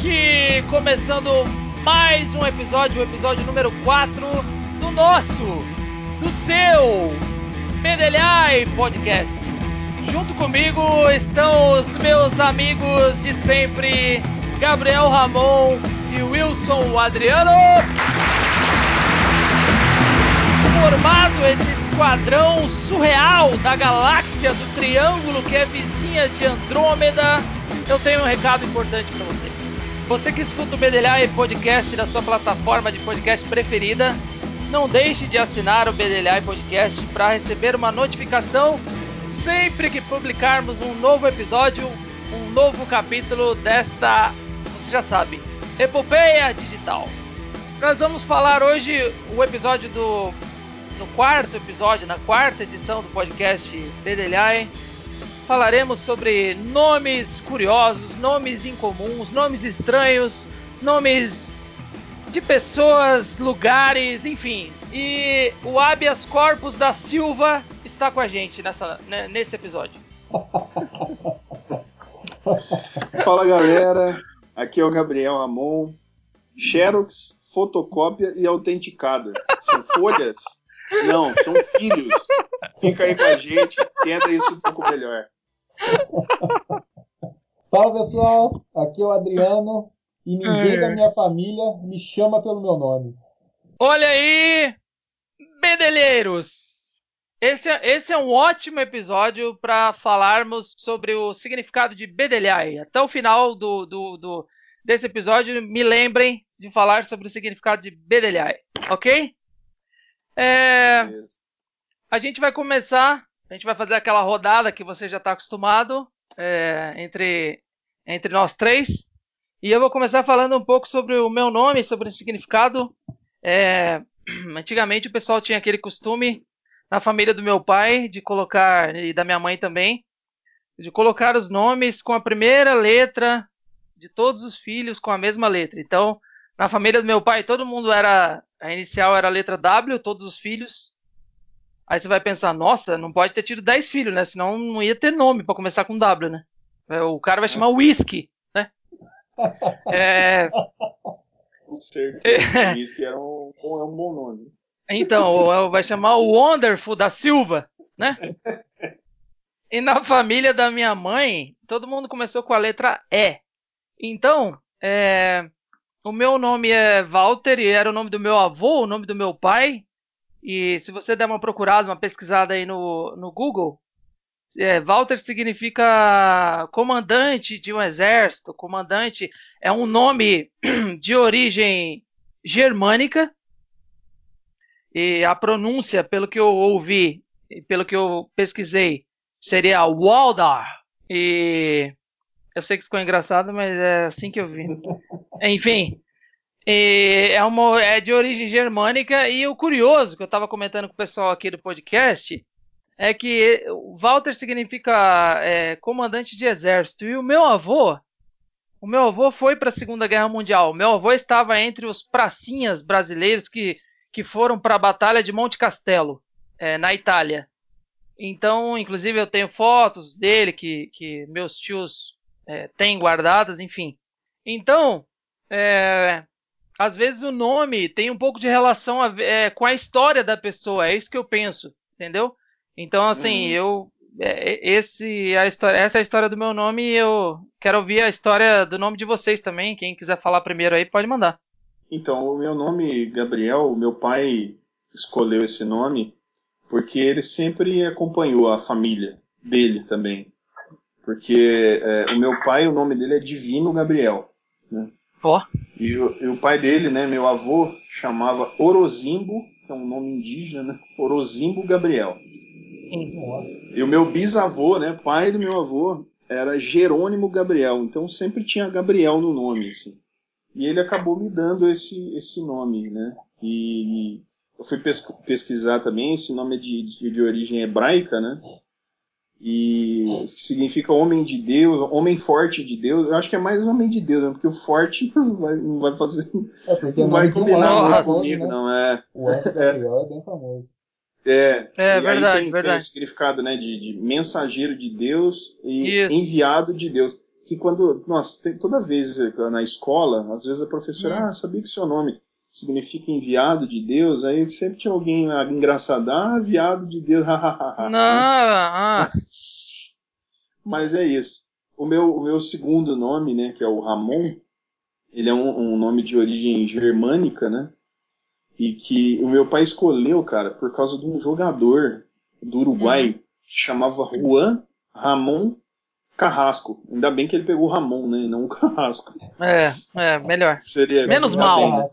aqui começando mais um episódio, o episódio número 4 do nosso, do seu Medelhai Podcast. Junto comigo estão os meus amigos de sempre, Gabriel Ramon e Wilson Adriano. Formado esse esquadrão surreal da galáxia do Triângulo que é vizinha de Andrômeda, eu tenho um recado importante para você. Você que escuta o Bedelhai Podcast na sua plataforma de podcast preferida, não deixe de assinar o Bedelhai Podcast para receber uma notificação sempre que publicarmos um novo episódio, um novo capítulo desta, você já sabe, Epopeia Digital. Nós vamos falar hoje o episódio do no quarto episódio, na quarta edição do podcast Bedelhai, falaremos sobre nomes curiosos, nomes incomuns, nomes estranhos, nomes de pessoas, lugares, enfim. E o habeas corpus da Silva está com a gente nessa, né, nesse episódio. Fala galera, aqui é o Gabriel Ramon. Xerox, fotocópia e autenticada. São folhas não, são filhos. Fica aí com a gente, entenda isso um pouco melhor. Fala pessoal, aqui é o Adriano e ninguém é. da minha família me chama pelo meu nome. Olha aí, bedelheiros! Esse é, esse é um ótimo episódio para falarmos sobre o significado de bedelhai. Até o final do, do, do, desse episódio, me lembrem de falar sobre o significado de bedelhai, ok? É, a gente vai começar, a gente vai fazer aquela rodada que você já está acostumado é, entre, entre nós três. E eu vou começar falando um pouco sobre o meu nome, sobre o significado. É, antigamente o pessoal tinha aquele costume, na família do meu pai, de colocar, e da minha mãe também, de colocar os nomes com a primeira letra de todos os filhos com a mesma letra. Então, na família do meu pai, todo mundo era a inicial era a letra W, todos os filhos. Aí você vai pensar, nossa, não pode ter tido 10 filhos, né? Senão não ia ter nome para começar com W, né? É, o cara vai chamar Whisky, né? É... Com certeza, Whisky era um, é um bom nome. Então, vai chamar o Wonderful da Silva, né? E na família da minha mãe, todo mundo começou com a letra E. Então, é, o meu nome é Walter e era o nome do meu avô, o nome do meu pai. E se você der uma procurada, uma pesquisada aí no, no Google, é, Walter significa comandante de um exército. Comandante é um nome de origem germânica. E a pronúncia, pelo que eu ouvi e pelo que eu pesquisei, seria Waldar. E eu sei que ficou engraçado, mas é assim que eu vi. Enfim, é, uma, é de origem germânica e o curioso que eu estava comentando com o pessoal aqui do podcast é que Walter significa é, comandante de exército e o meu avô, o meu avô foi para a Segunda Guerra Mundial. O meu avô estava entre os pracinhas brasileiros que, que foram para a Batalha de Monte Castelo, é, na Itália. Então, inclusive, eu tenho fotos dele que, que meus tios é, tem guardadas, enfim. Então, é, às vezes o nome tem um pouco de relação a, é, com a história da pessoa, é isso que eu penso, entendeu? Então, assim, uhum. eu é, esse a história, essa é a história do meu nome e eu quero ouvir a história do nome de vocês também. Quem quiser falar primeiro aí, pode mandar. Então, o meu nome, Gabriel, meu pai escolheu esse nome porque ele sempre acompanhou a família dele também porque é, o meu pai, o nome dele é Divino Gabriel. Né? Oh. E, o, e, o, pai dele, né, meu avô, chamava Orozimbo, que é um nome indígena, né? Orozimbo Gabriel. E o meu bisavô, né, pai do meu avô, era Jerônimo Gabriel, então sempre tinha Gabriel no nome, assim. E ele acabou me dando esse, esse nome, né? E eu fui pesquisar também, esse nome é de, de, de origem hebraica, né? E significa homem de Deus, homem forte de Deus. Eu acho que é mais homem de Deus, né? porque o forte não vai, não vai fazer, é não vai combinar muito comigo, né? não é. O é, é bem famoso. É, é e verdade, aí tem, verdade. tem o significado né, de, de mensageiro de Deus e Isso. enviado de Deus. que quando. Nossa, tem, toda vez na escola, às vezes a professora, hum. ah, sabia que seu nome significa enviado de Deus, aí sempre tinha alguém engraçado, ah, enviado de Deus, Não, ah. Mas é isso. O meu, o meu segundo nome, né, que é o Ramon, ele é um, um nome de origem germânica, né? E que o meu pai escolheu, cara, por causa de um jogador do Uruguai uhum. que chamava Juan Ramon Carrasco. Ainda bem que ele pegou o Ramon, né? E não o Carrasco. É, é, melhor. Seria Menos mal. Bem, né?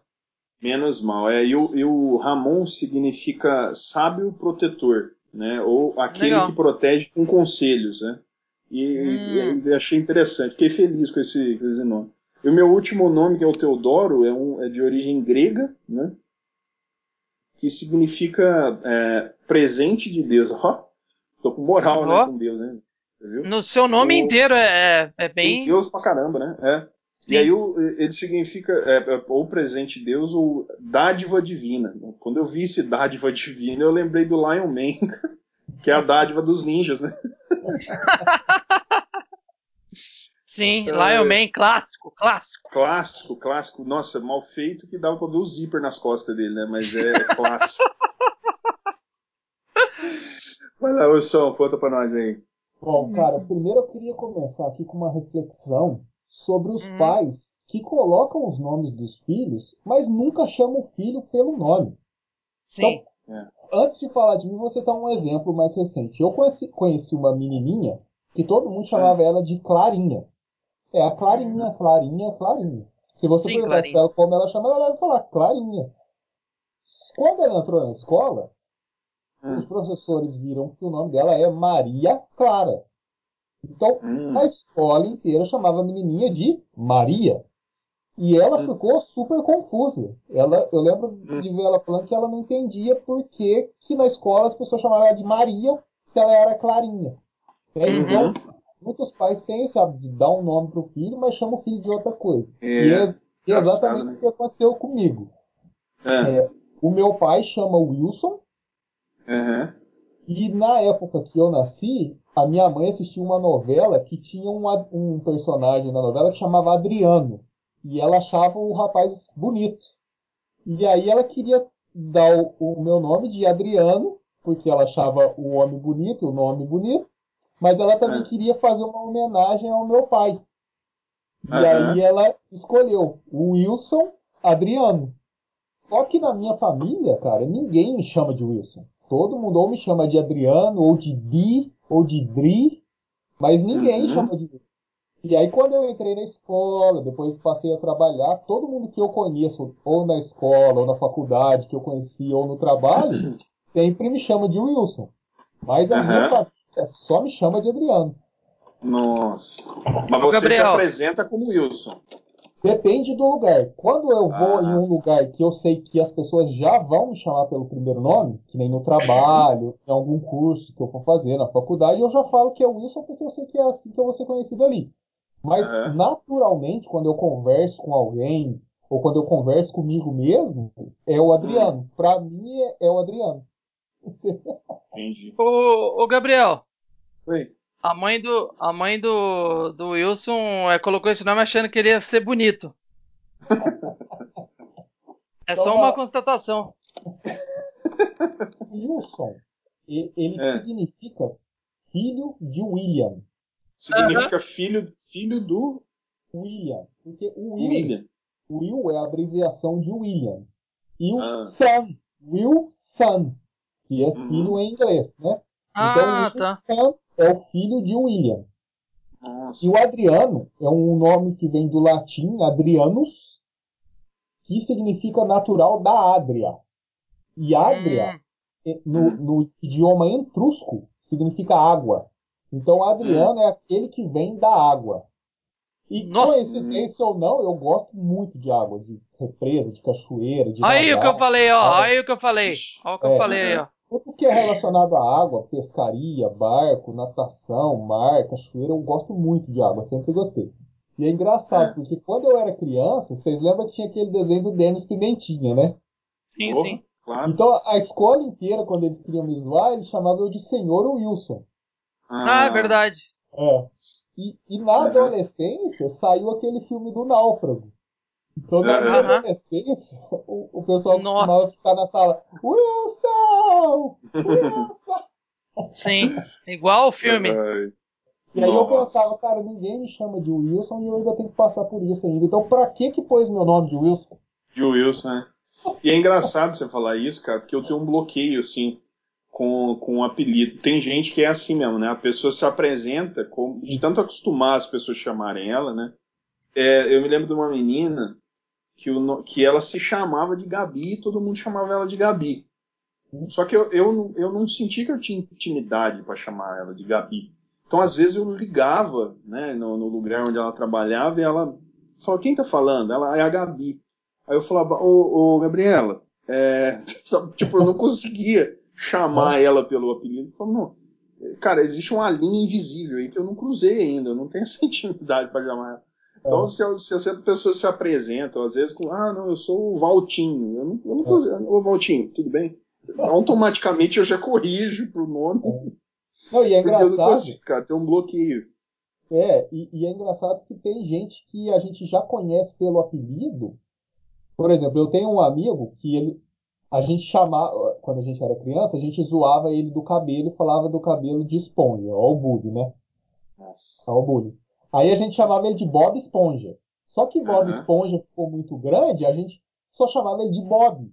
Menos mal. É, e, o, e o Ramon significa sábio protetor, né? Ou aquele Legal. que protege com conselhos, né? E, hum. e, achei interessante. Fiquei feliz com esse, com esse nome. E o meu último nome, que é o Teodoro, é, um, é de origem grega, né? Que significa é, presente de Deus. Ó, tô com moral, oh. né, com Deus, né? No seu nome o, inteiro é, é, é bem. Deus pra caramba, né? É. E aí ele significa é, é, ou presente de Deus ou dádiva divina. Quando eu vi esse dádiva divina, eu lembrei do Lion Man, que é a dádiva dos ninjas, né? Sim, é, Lion Man clássico, clássico. Clássico, clássico. Nossa, mal feito que dava pra ver o zíper nas costas dele, né? Mas é clássico. Vai lá, Wilson, conta pra nós aí. Bom, cara, primeiro eu queria começar aqui com uma reflexão sobre os hum. pais que colocam os nomes dos filhos, mas nunca chamam o filho pelo nome. Sim. Então, é. antes de falar de mim, você dar um exemplo mais recente. Eu conheci, conheci uma menininha que todo mundo chamava é. ela de Clarinha. É a Clarinha, Clarinha, Clarinha. Se você perguntar pra ela como ela chama, ela vai falar Clarinha. Quando ela entrou na escola, hum. os professores viram que o nome dela é Maria Clara. Então, hum. a escola inteira chamava a menininha de Maria. E ela hum. ficou super confusa. Ela, eu lembro hum. de ver ela falando que ela não entendia por que, que na escola as pessoas chamavam ela de Maria se ela era Clarinha. É, uhum. Então, muitos pais têm esse hábito de dar um nome para o filho, mas chamam o filho de outra coisa. É, e é exatamente né? o que aconteceu comigo. É. É, o meu pai chama Wilson. Uhum. E na época que eu nasci, a minha mãe assistiu uma novela que tinha um, um personagem na novela que chamava Adriano. E ela achava o rapaz bonito. E aí ela queria dar o, o meu nome de Adriano, porque ela achava o homem bonito, o nome bonito. Mas ela também é. queria fazer uma homenagem ao meu pai. E uhum. aí ela escolheu o Wilson Adriano. Só que na minha família, cara, ninguém me chama de Wilson. Todo mundo ou me chama de Adriano, ou de Di, ou de Dri, mas ninguém uhum. chama de E aí quando eu entrei na escola, depois passei a trabalhar, todo mundo que eu conheço, ou na escola, ou na faculdade, que eu conheci, ou no trabalho, sempre me chama de Wilson. Mas a uhum. minha família só me chama de Adriano. Nossa. Mas você Gabriel. se apresenta como Wilson. Depende do lugar. Quando eu vou ah. em um lugar que eu sei que as pessoas já vão me chamar pelo primeiro nome, que nem no trabalho, em algum curso que eu for fazer na faculdade, eu já falo que é Wilson porque eu sei que é assim que eu vou ser conhecido ali. Mas uhum. naturalmente, quando eu converso com alguém, ou quando eu converso comigo mesmo, é o Adriano. Uhum. Pra mim é, é, o Adriano. Entendi. Ô, ô Gabriel. Oi. A mãe do, a mãe do, do Wilson é, colocou esse nome achando que ele ia ser bonito. é só uma constatação. Wilson, ele é. significa filho de William. Significa filho, filho do William. Porque o Will, William. Will é a abreviação de William. E o ah. son, Will Son, que é filho uhum. em inglês, né? Ah, então, tá. Son é o filho de William. Nossa. E o Adriano é um nome que vem do latim Adrianus, que significa natural da Adria. E Adria, hum. no, no, idioma etrusco, significa água. Então Adriano hum. é aquele que vem da água. E Nossa. coincidência ou não, eu gosto muito de água, de represa, de cachoeira, de Aí o que eu falei, ó, aí o que eu falei. Olha o que é, eu falei aí, ó. Tudo que é relacionado à água, pescaria, barco, natação, mar, cachoeira, eu gosto muito de água, sempre gostei. E é engraçado, é. porque quando eu era criança, vocês lembram que tinha aquele desenho do Denis Pimentinha, né? Sim, Porra, sim. Claro. Então a escola inteira, quando eles queriam me zoar, eles chamavam eu de Senhor Wilson. Ah, é verdade. É. E, e na adolescência saiu aquele filme do Náufrago. Então, na minha adolescência, o, o pessoal Nossa. costumava ficar na sala, Wilson! Wilson! Sim, igual o filme. E aí Nossa. eu pensava, cara, ninguém me chama de Wilson e eu ainda tenho que passar por isso ainda. Então, pra que que pôs meu nome de Wilson? De Wilson, né? E é engraçado você falar isso, cara, porque eu tenho um bloqueio, assim, com, com um apelido. Tem gente que é assim mesmo, né? A pessoa se apresenta, como, de tanto acostumar as pessoas chamarem ela, né? É, eu me lembro de uma menina que, o, que ela se chamava de Gabi e todo mundo chamava ela de Gabi. Só que eu, eu, eu não senti que eu tinha intimidade para chamar ela de Gabi. Então, às vezes, eu ligava né, no, no lugar onde ela trabalhava e ela falava: Quem tá falando? Ela é a Gabi. Aí eu falava: Ô, ô Gabriela, é, tipo, eu não conseguia chamar ela pelo apelido. Eu falava, não, cara, existe uma linha invisível aí que eu não cruzei ainda, eu não tenho essa intimidade para chamar ela. Então, é. se, se, se a pessoa se apresenta, às vezes com, ah, não, eu sou o Valtinho, eu não, eu não é. ô Valtinho, tudo bem? Automaticamente eu já corrijo pro nome. É. Não, e é engraçado. Eu não consigo, cara, tem um bloqueio. É, e, e, é engraçado que tem gente que a gente já conhece pelo apelido. Por exemplo, eu tenho um amigo que ele, a gente chamava, quando a gente era criança, a gente zoava ele do cabelo e falava do cabelo de esponja, ó o bully, né? Nossa. Ó o bully. Aí a gente chamava ele de Bob Esponja. Só que Bob uhum. Esponja ficou muito grande, a gente só chamava ele de Bob.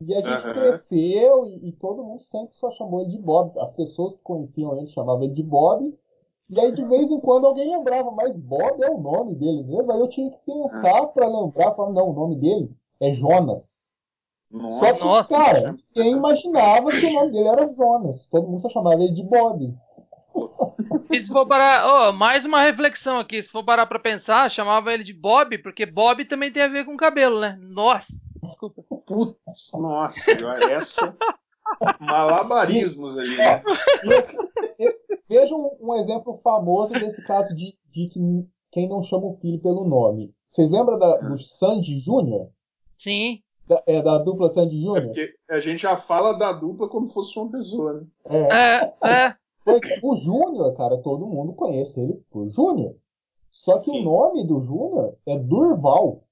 E a gente uhum. cresceu e, e, todo mundo sempre só chamou ele de Bob. As pessoas que conheciam ele chamavam ele de Bob. E aí de vez em quando alguém lembrava, mas Bob é o nome dele mesmo. Aí eu tinha que pensar uhum. para lembrar, falar, não, o nome dele é Jonas. Nossa, Só que, cara, quem imaginava que o nome dele era Jonas? Todo mundo só chamava ele de Bob. E se for parar, oh, mais uma reflexão aqui, se for parar pra pensar, chamava ele de Bob, porque Bob também tem a ver com cabelo, né? Nossa, desculpa. Putz, nossa, essa. Malabarismos ali, né? Veja um, um, exemplo famoso desse caso de, de quem não chama o filho pelo nome. Vocês lembram da, do Sandy Júnior? Sim. Da, é, da dupla Sandy Júnior? É porque a gente já fala da dupla como se fosse uma pessoa, né? É, é. O Júnior, cara, todo mundo conhece ele por Júnior. Só que Sim. o nome do Júnior é Durval.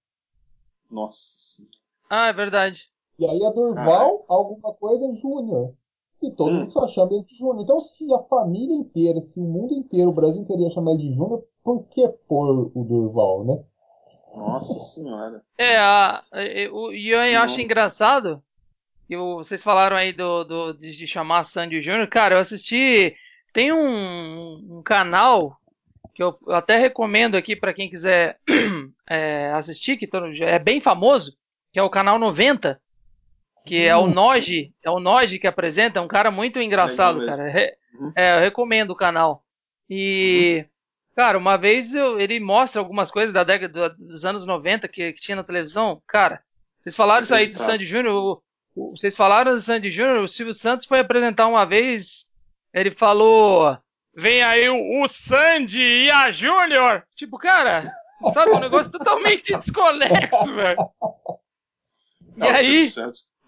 Nossa sim. Ah, é verdade. E aí é Durval, ah. alguma coisa Júnior. E todo hum. mundo só chama ele de Júnior. Então, se a família inteira, se o mundo inteiro, o Brasil inteiro ia chamar ele de Júnior, por que pôr o Durval, né? Nossa senhora. É, a, o Ian acha engraçado. Vocês falaram aí do, do, de chamar Sandy Júnior. Cara, eu assisti. Tem um, um canal que eu, eu, até recomendo aqui para quem quiser é, assistir, que é bem famoso, que é o canal 90, que é o hum. Noji, é o Noji que apresenta, é um cara muito engraçado, cara. É, é, eu recomendo o canal. E uhum. Cara, uma vez eu, ele mostra algumas coisas da década dos anos 90 que, que tinha na televisão. Cara, vocês falaram isso aí do Sandy Júnior. Vocês falaram do Sandy Júnior. O Silvio Santos foi apresentar uma vez. Ele falou: Vem aí o, o Sandy e a Júnior. Tipo, cara, sabe? Um negócio totalmente desconexo, velho. E Não, aí.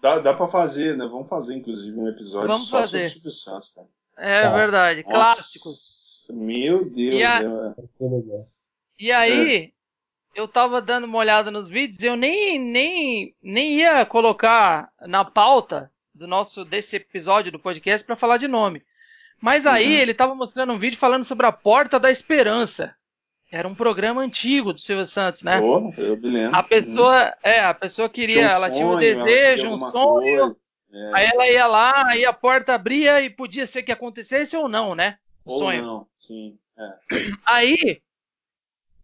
Dá, dá pra fazer, né? Vamos fazer, inclusive, um episódio Vamos só fazer. sobre o Silvio Santos, cara. É tá. verdade. Nossa. Clássicos. Meu Deus. E, a... é... e aí, é. Eu tava dando uma olhada nos vídeos, eu nem, nem, nem ia colocar na pauta do nosso desse episódio do podcast para falar de nome. Mas aí uhum. ele tava mostrando um vídeo falando sobre a Porta da Esperança. Era um programa antigo do Silvio Santos, né? Oh, eu me lembro. A pessoa, é, a pessoa queria, tinha um ela sonho, tinha um desejo, um sonho. É. Aí ela ia lá, aí a porta abria e podia ser que acontecesse ou não, né? Ou sonho. não, sim. É. Aí,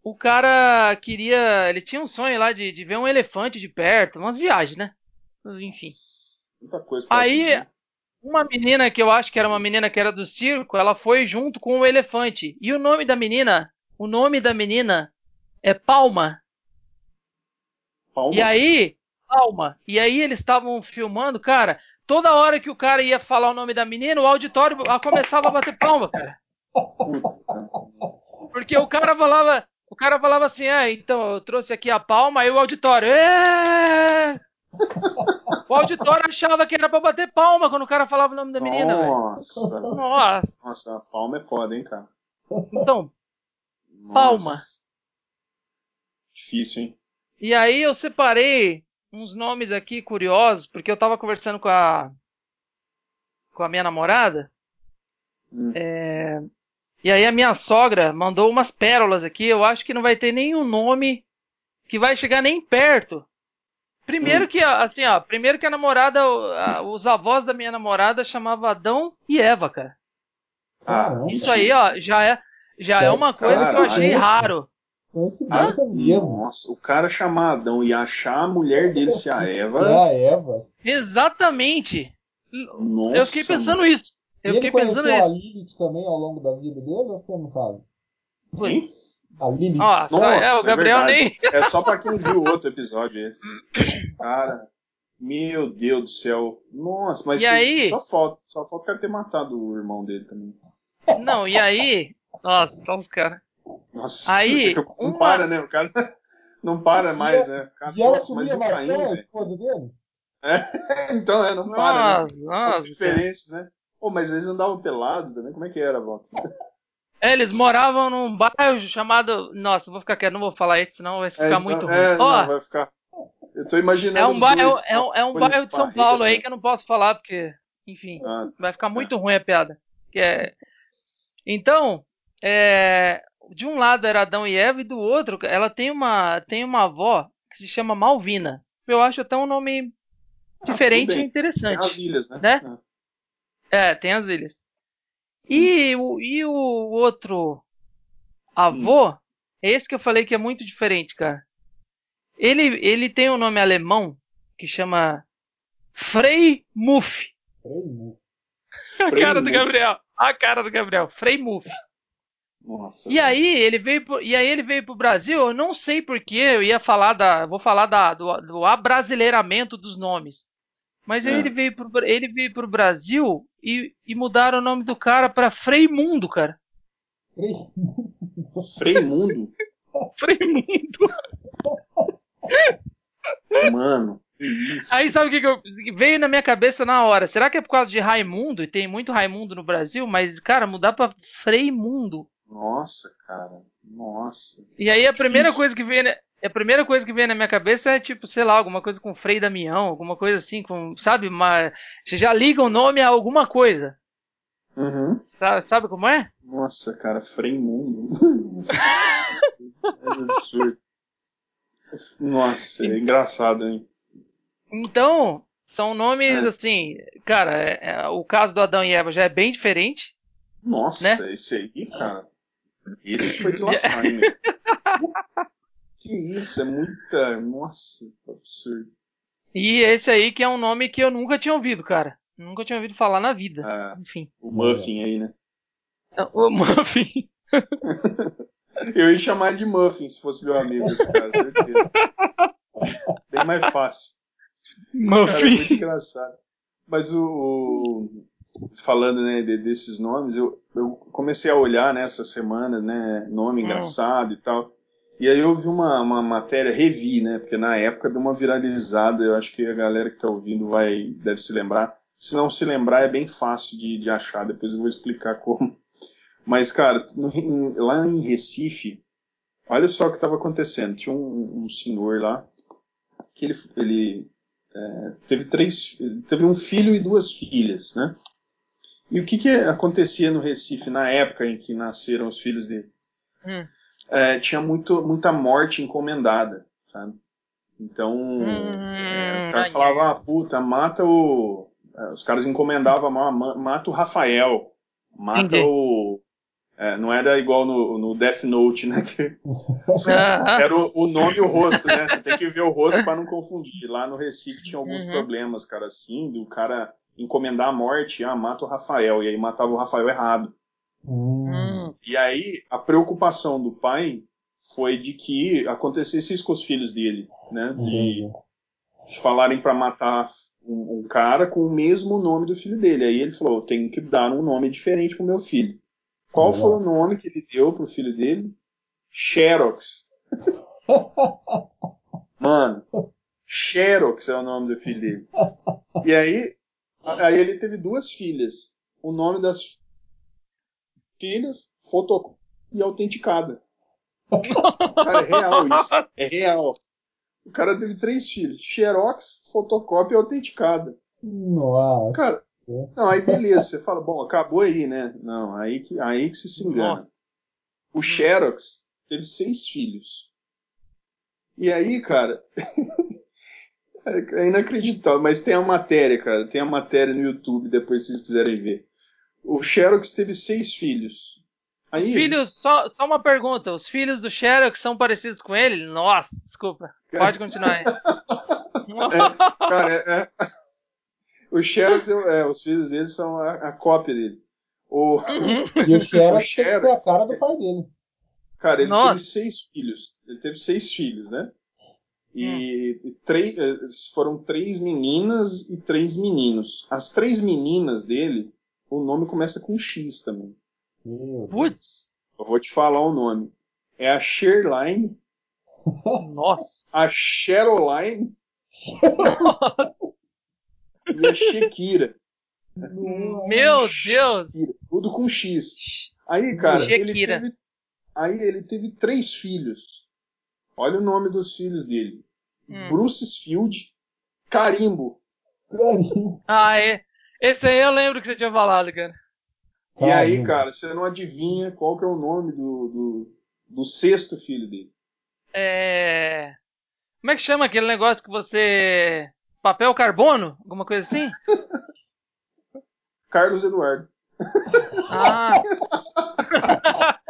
o cara queria. Ele tinha um sonho lá de, de ver um elefante de perto, umas viagens, né? Enfim. Muita coisa Aí, uma menina que eu acho que era uma menina que era do circo, ela foi junto com o elefante. E o nome da menina, o nome da menina é Palma. Palma? E aí, Palma. E aí eles estavam filmando, cara. Toda hora que o cara ia falar o nome da menina, o auditório começava a bater palma, cara. Porque o cara falava, o cara falava assim, ah, então eu trouxe aqui a palma, aí o auditório, Êêê! O auditório achava que era pra bater palma quando o cara falava o nome da menina, Nossa. Nossa. Nossa, a palma é foda, hein, cara. Então, Nossa. Palma. Difícil, hein? E aí eu separei uns nomes aqui curiosos, porque eu tava conversando com a com a minha namorada. Hum. É, e aí a minha sogra mandou umas pérolas aqui. Eu acho que não vai ter nenhum nome que vai chegar nem perto. Primeiro hum. que assim, ó, primeiro que a namorada, a, os avós da minha namorada chamavam Adão e Eva, cara. Ah, Isso aí, ó, já é já é uma coisa cara, que eu achei raro. Ah, nossa, o cara chamar Adão e achar a mulher dele ser a Eva. É a Eva. Exatamente. Nossa, eu fiquei pensando mano. isso. Eu e fiquei pensando isso. a Lilith também ao longo da vida dele ou você não sabe? Quem? A Lilith. Nossa, Nossa é, o é Gabriel é nem. É só pra quem viu o outro episódio esse. Cara, meu Deus do céu. Nossa, mas e aí... só falta. Só falta o cara ter matado o irmão dele também. Não, e aí. Nossa, só os caras. Nossa, aí, não uma... para, né? O cara não para mais, né? O cara, nossa, mas o Caim, velho. É, então, é, não nossa, para, né? Nossa, As diferenças, né? Pô, mas eles andavam pelados também, como é que era, Walter? É, eles moravam num bairro chamado. Nossa, vou ficar quieto, não vou falar isso, senão vai ficar é, então, muito é, ruim. Não, vai ficar. Eu tô imaginando. É um, bairro, dois, é um, é um bairro de São Paulo aí que eu não posso falar, porque, enfim, ah, vai ficar muito é. ruim a piada. Que é... Então, é... de um lado era Adão e Eva, e do outro, ela tem uma, tem uma avó que se chama Malvina. Eu acho até um nome ah, diferente ah, e interessante. As ilhas, né? né? Ah. É, tem as ilhas. E, o, e o outro avô, hum. esse que eu falei que é muito diferente, cara. Ele, ele tem um nome alemão que chama Frei Muff. A cara do Gabriel. A cara do Gabriel. Frei Muff. Nossa, e aí ele veio pro, e aí ele veio pro Brasil, eu não sei porquê, eu ia falar da, vou falar da, do, do abrasileiramento dos nomes. Mas é. ele veio pro, ele veio pro Brasil e, e mudaram o nome do cara pra Freimundo, cara. Freimundo? Freimundo. Mano, isso. Aí sabe o que, que, eu, veio na minha cabeça na hora? Será que é por causa de Raimundo? E tem muito Raimundo no Brasil, mas, cara, mudar pra Freimundo. Nossa, cara. Nossa. E aí a primeira coisa que veio, a primeira coisa que vem na minha cabeça é tipo, sei lá, alguma coisa com Frei Damião, alguma coisa assim, com, sabe? Mas você já liga o nome a alguma coisa. Uhum. Sabe, sabe como é? Nossa, cara, Frei Mundo. é absurdo. Nossa, é engraçado, hein? Então, são nomes é. assim, cara, é, é, o caso do Adão e Eva já é bem diferente. Nossa, né? esse aí, cara. Esse foi de lascar, hein? Que isso, é muita. Nossa, absurdo. E esse aí que é um nome que eu nunca tinha ouvido, cara. Nunca tinha ouvido falar na vida. Ah, Enfim. O Muffin aí, né? O Muffin. eu ia chamar de Muffin se fosse meu amigo esse cara, certeza. Bem mais fácil. Muffin. Cara, é muito engraçado. Mas o, falando né, de, desses nomes, eu, eu, comecei a olhar nessa né, semana, né, nome hum. engraçado e tal. E aí eu vi uma, uma matéria, revi, né? Porque na época deu uma viralizada, eu acho que a galera que está ouvindo vai deve se lembrar. Se não se lembrar, é bem fácil de, de achar, depois eu vou explicar como. Mas, cara, no, em, lá em Recife, olha só o que estava acontecendo. Tinha um, um, senhor lá que ele, ele é, teve três, teve um filho e duas filhas, né? E o que, que acontecia no Recife na época em que nasceram os filhos dele? Hum é, tinha muito, muita morte encomendada, sabe? Então, hum, é, o cara falava, ah, puta, mata o. É, os caras encomendavam, mata o Rafael, mata Entendi. o. É, não era igual no, no, Death Note, né? Que, era o, o, nome e o rosto, né? Você tem que ver o rosto para não confundir. Lá no Recife tinha alguns uhum. problemas, cara, assim, do cara encomendar a morte, ah, mata o Rafael, e aí matava o Rafael errado. Hum. E aí a preocupação do pai foi de que acontecesse isso com os filhos dele, né? De, uhum. falarem para matar um, um, cara com o mesmo nome do filho dele. Aí ele falou: tenho que dar um nome diferente pro meu filho. Qual uhum. foi o nome que ele deu pro filho dele? Xerox. Mano, Xerox é o nome do filho dele. E aí, aí ele teve duas filhas. O nome das filhas, fotocópia e autenticada. Cara, é real isso. É real. O cara teve três filhos: Xerox, fotocópia e autenticada. Nossa. Cara, não, aí beleza, você fala, bom, acabou aí, né? Não, aí que, aí que se, se engana. O Xerox teve seis filhos. E aí, cara, é inacreditável, mas tem a matéria, cara, tem a matéria no YouTube, depois se vocês quiserem ver. O Xerox teve seis filhos. Aí, filhos, só, só, uma pergunta, os filhos do Xerox são parecidos com ele? Nossa, desculpa, pode continuar aí. é, cara, é, é, o Xerox, é, os filhos dele são a, a cópia dele. O, uhum. E o Xerox, o Xerox a cara do pai dele. Cara, ele Nossa. teve seis filhos. Ele teve seis filhos, né? E, hum. e três, eh, foram três meninas e três meninos. As três meninas dele, o nome começa com X também. Putz! Eu vou te falar o nome. É a Sherline. Nossa! A Cheroline. e a Shekira. Meu Deus! Tudo com X. Aí, cara, ele teve, aí ele teve três filhos. Olha o nome dos filhos dele. Hum. Bruce Field, Carimbo. Carimbo. Ah, é. Esse aí eu lembro que você tinha falado, cara. E aí, cara, você não adivinha qual que é o nome do, do, do sexto filho dele. É. Como é que chama aquele negócio que você. Papel carbono? Alguma coisa assim? Carlos Eduardo. Ah!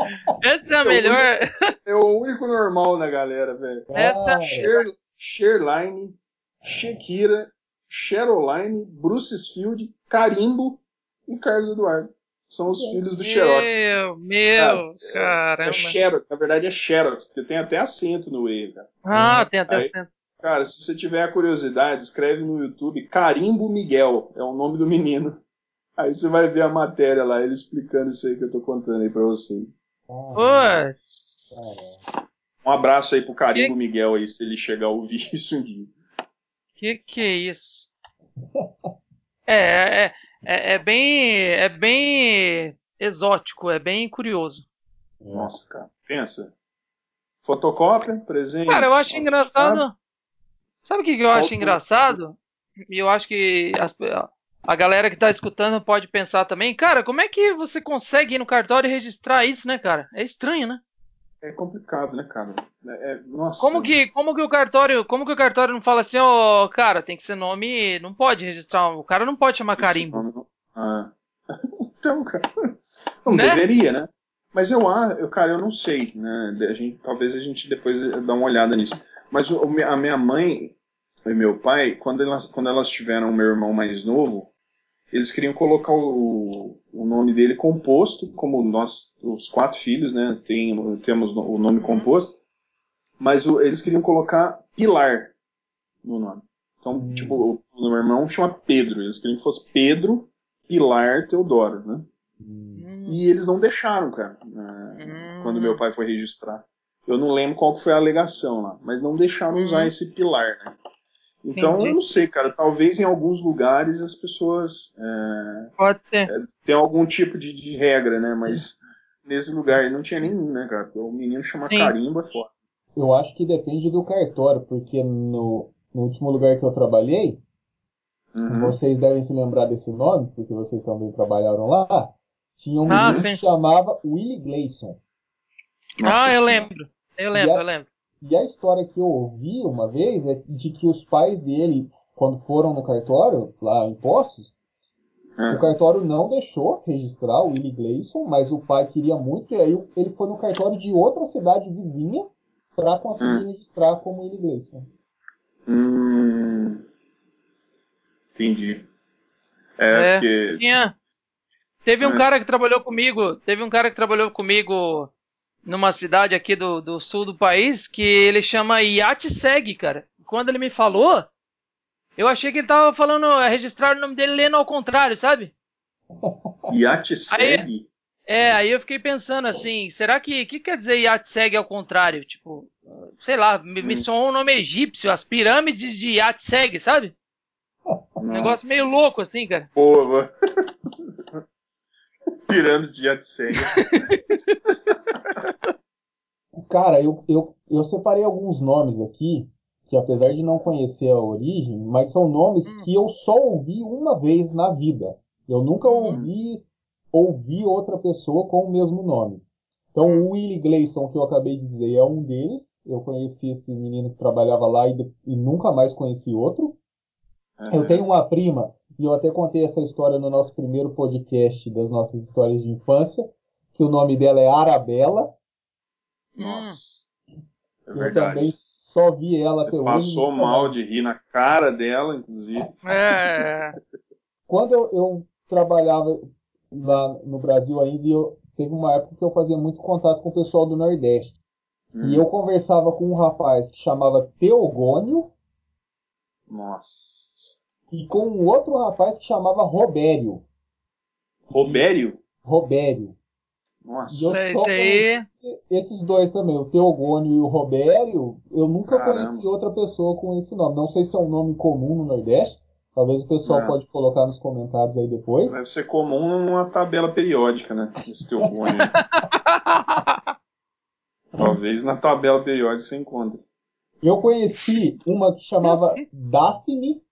Essa é a é melhor. Único, é o único normal na galera, velho. Essa... Sher, Sherline, Shekira, Sheroline, Bruce Field, Carimbo e Carlos Eduardo. São os filhos do Xerox. Meu, meu, cara, caramba. É, é Xerox, na verdade é Xerox, porque tem até acento no E, cara. Ah, tem até Aí, acento. Cara, se você tiver a curiosidade, escreve no YouTube Carimbo Miguel, é o nome do menino. Aí você vai ver a matéria lá, ele explicando isso aí que eu tô contando aí pra você. Ah, um abraço aí pro Carimbo que... Miguel aí, se ele chegar a ouvir isso um dia. Que que é isso? É, é, é, é, bem, é bem exótico, é bem curioso. Nossa, cara, pensa. Fotocópia, presente. Cara, eu acho engraçado. Sabe o que, eu acho engraçado? E eu acho que as, a galera que tá escutando pode pensar também, cara, como é que você consegue ir no cartório e registrar isso, né, cara? É estranho, né? É complicado, né, cara? É, é, nossa. Como que, como que o cartório, como que o cartório não fala assim, ó, oh, cara, tem que ser nome, não pode registrar, o cara não pode chamar carimbo. Não... Ah. então, cara, não né? deveria, né? Mas eu, eu, cara, eu não sei, né? A gente, talvez a gente depois dá uma olhada nisso. Mas o, a minha mãe e meu pai, quando elas, quando elas tiveram meu irmão mais novo, eles queriam colocar o, o nome dele composto, como nós, os quatro filhos, né, tem, temos o nome composto, mas o, eles queriam colocar Pilar no nome. Então, hum. tipo, o meu irmão chama Pedro, eles queriam que fosse Pedro Pilar Teodoro, né? Hum. E eles não deixaram, cara, né, hum. quando meu pai foi registrar. Eu não lembro qual foi a alegação lá, mas não deixaram usar uhum. esse pilar, né? Então, Entendi. eu não sei, cara. Talvez em alguns lugares as pessoas. É, Pode ser. É, tem algum tipo de, de, regra, né? Mas nesse lugar não tinha nenhum, né, cara? O menino chama Sim. carimbo é foda. Eu acho que depende do cartório, porque no, no último lugar que eu trabalhei, uhum. vocês devem se lembrar desse nome, porque vocês também trabalharam lá. Tinha um ah, menino que chamava Willie Gleason. ah, eu lembro. Eu lembro, a, eu lembro. E a história que eu ouvi uma vez é de que os pais dele, quando foram no cartório, lá em Poços, hum. o cartório não deixou registrar o Willie Gleason, mas o pai queria muito, e aí ele foi no cartório de outra cidade vizinha para conseguir hum. registrar como Willie Gleason. Hum. Entendi. É, é porque. Tinha. Teve um é. cara que trabalhou comigo. Teve um cara que trabalhou comigo numa cidade aqui do, do sul do país que ele chama Yatseg, cara. Quando ele me falou, eu achei que ele tava falando, é, registrar o nome dele lendo ao contrário, sabe? Yatseg? É, aí eu fiquei pensando assim, será que que quer dizer Yatseg ao contrário? Tipo, sei lá, me, hum. me soou um nome egípcio, as pirâmides de Yatseg, sabe? Um negócio meio louco assim, cara. Porra. Pirâmides de Yatseg. Cara, eu, eu, eu separei alguns nomes aqui, que apesar de não conhecer a origem, mas são nomes hum. que eu só ouvi uma vez na vida. Eu nunca hum. ouvi ouvi outra pessoa com o mesmo nome. Então, o Willie Gleason, que eu acabei de dizer, é um deles. Eu conheci esse menino que trabalhava lá e, e nunca mais conheci outro. Uhum. Eu tenho uma prima, e eu até contei essa história no nosso primeiro podcast das nossas histórias de infância, que o nome dela é Arabella. Nossa. É eu também só vi ela Você passou mal de rir na cara dela, inclusive. É. Quando eu, eu trabalhava lá no Brasil ainda, eu, teve uma época que eu fazia muito contato com o pessoal do Nordeste. Hum. E eu conversava com um rapaz que chamava Teogônio. Nossa. E com um outro rapaz que chamava Robério. Robério? Robério. Nossa. E eu só esses dois também, o Teogônio e o Robério, eu nunca Caramba. conheci outra pessoa com esse nome. Não sei se é um nome comum no Nordeste, Talvez o pessoal Não. pode colocar nos comentários aí depois. Deve ser comum numa tabela periódica, né? Esse teu bone. Talvez na tabela periódica você encontre. Eu conheci uma que chamava Daphne.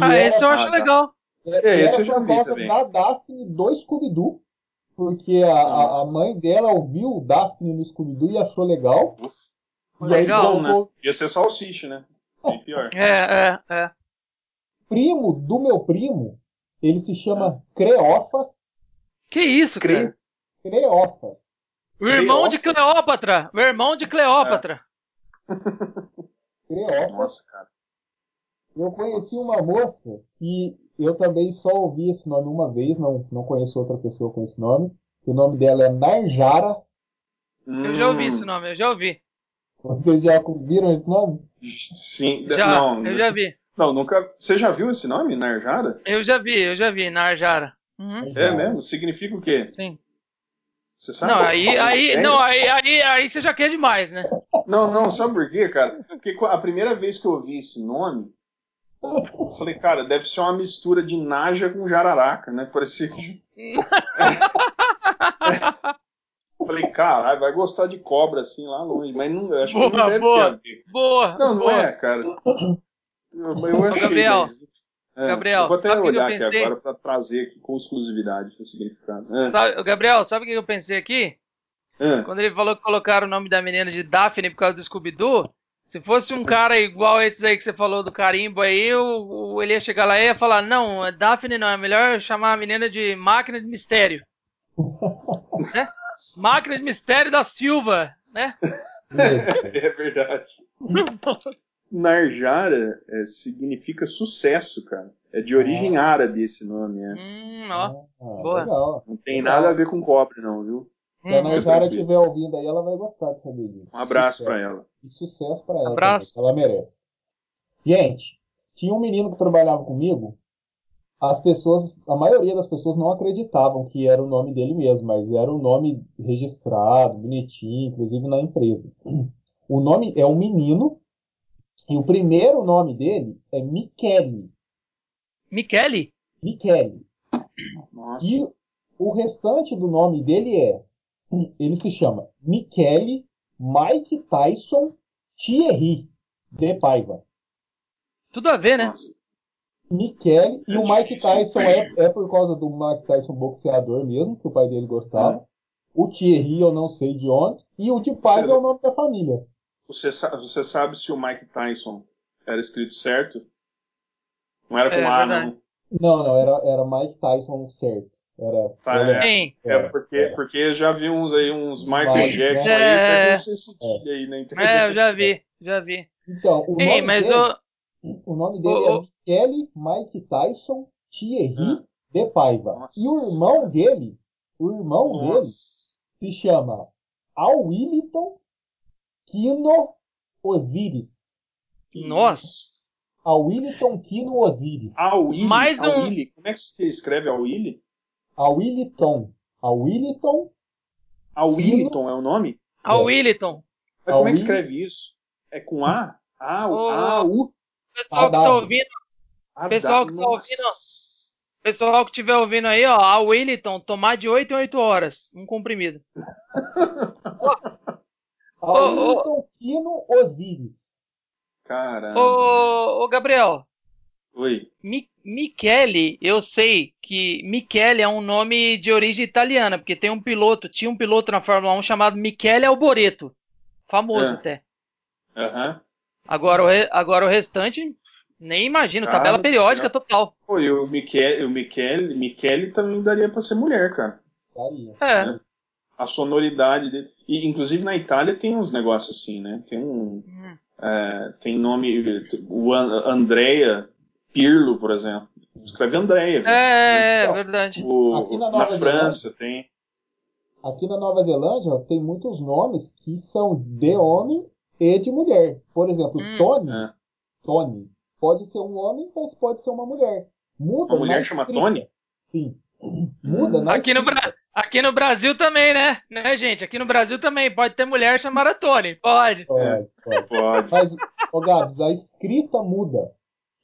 Ah, esse eu acho legal. É, esse eu já vi também. da Daphne do Scooby-Doo. Porque a, a, a, mãe dela ouviu o Daphne no Scooby-Doo e achou legal. Uf, legal, aí, né? Ia ser salsicha, né? Bem pior. É, é, é primo do meu primo, ele se chama Creófas. Que isso, cara? Creófas. O irmão de Cleópatra. O irmão de Cleópatra. É. Creófas. Nossa, cara. Eu conheci uma moça e eu também só ouvi esse nome uma vez, não, não conheço outra pessoa com esse nome. O nome dela é Narjara. Eu já ouvi esse nome, eu já ouvi. Vocês já viram esse nome? Sim, já, não. Eu já vi. Não, nunca. Você já viu esse nome, Narjara? Eu já vi, eu já vi, Narjara. Uhum. É mesmo? Significa o quê? Sim. Você sabe? Não, aí, aí, é? não aí, aí, aí você já quer demais, né? Não, não, sabe por quê, cara? Porque a primeira vez que eu ouvi esse nome, eu falei, cara, deve ser uma mistura de Naja com Jararaca, né? Parecia que. falei, caralho, vai gostar de cobra assim lá longe. Mas não, acho boa, que não deve boa, ter a ver. Boa! Não, não boa. é, cara. Eu, eu achei, Gabriel, mas, é, Gabriel, eu vou até olhar aqui agora para trazer aqui com exclusividade o significado. É. Sabe, Gabriel, sabe o que eu pensei aqui? É. Quando ele falou que colocaram o nome da menina de Daphne por causa do Scooby-Doo, se fosse um cara igual esses aí que você falou do carimbo aí, o, o, ele ia chegar lá e ia falar, não, Daphne não, é melhor chamar a menina de máquina de mistério. né? Máquina de mistério da Silva, né? é verdade. Narjara é, significa sucesso, cara. É de origem ah. árabe esse nome, é. Hum, ó. Ah, Boa. Legal. Não tem legal. nada a ver com cobre, não, viu? Se a Narjara estiver ouvindo aí, ela vai gostar de saber disso. Um abraço para ela. E sucesso para ela. Abraço. Também, ela merece. Gente, tinha um menino que trabalhava comigo. As pessoas, a maioria das pessoas não acreditavam que era o nome dele mesmo, mas era o nome registrado, bonitinho, inclusive na empresa. O nome é um menino e o primeiro nome dele é Michele. Michele? Michele. Nossa. E o restante do nome dele é. Ele se chama Michele Mike Tyson Thierry de Paiva. Tudo a ver, né? Michele. E é o Mike Tyson é, é por causa do Mike Tyson boxeador mesmo, que o pai dele gostava. O Thierry eu não sei de onde. E o de Paiva é o nome da família. Você, você sabe se o Mike Tyson era escrito certo? Não era com é, A, não. Não, não, era, era Mike Tyson certo. Era, tá, é, é, porque, é. porque já vi uns aí, uns Michael Mike, Jackson né? aí, até com esse aí na internet. É, eu já vi, já vi. Então, o Ei, nome mas dele, o... o nome dele o, é Kelly Mike Tyson Thierry ah. de Paiva. Nossa. E o irmão dele, o irmão Nossa. dele se chama Al Willington Kino Osiris. Nossa! A Willington Kino Osiris. A Willy? Mais a um... Como é que se escreve a Willy? A Willington. A Willington. A Willington é o nome? A é. Willington. Mas como é que escreve isso? É com A? A, o, A, U? Pessoal que tá ouvindo. Pessoal que tá ouvindo. Pessoal que estiver ouvindo aí, ó, a Willington, tomar de 8 em 8 horas, um comprimido. Ailton Kino Osiris. Caramba. Ô, ô Gabriel. Oi. Mi Michele, eu sei que Michele é um nome de origem italiana, porque tem um piloto, tinha um piloto na Fórmula 1 chamado Michele Alboreto. Famoso É. até. Aham. Agora, agora o restante, nem imagino. Cara tabela periódica céu. total. Pô, e o Michele, o Michele, Michele também daria pra ser mulher, cara. Daria. É. A sonoridade dele. E, inclusive na Itália tem uns negócios assim, né? Tem um. Hum. é, tem nome. O An- Andrea Pirlo, por exemplo. Escreve Andrea. velho. É, é, Então, verdade. O- aqui na na Nova França tem. Aqui na Nova Zelândia tem muitos nomes que são de homem e de mulher. Por exemplo, Hum. Tony. É. Tony. Pode ser um homem, mas pode ser uma mulher. Muda Uma mulher chama escrita. Tony? Sim. Muda na Aqui no. Bra- aqui no Brasil também, né? Né, gente? Aqui no Brasil também pode ter mulher chamada Tony. Pode. Pode, pode. Pode. Mas, ô Gabs, a escrita muda.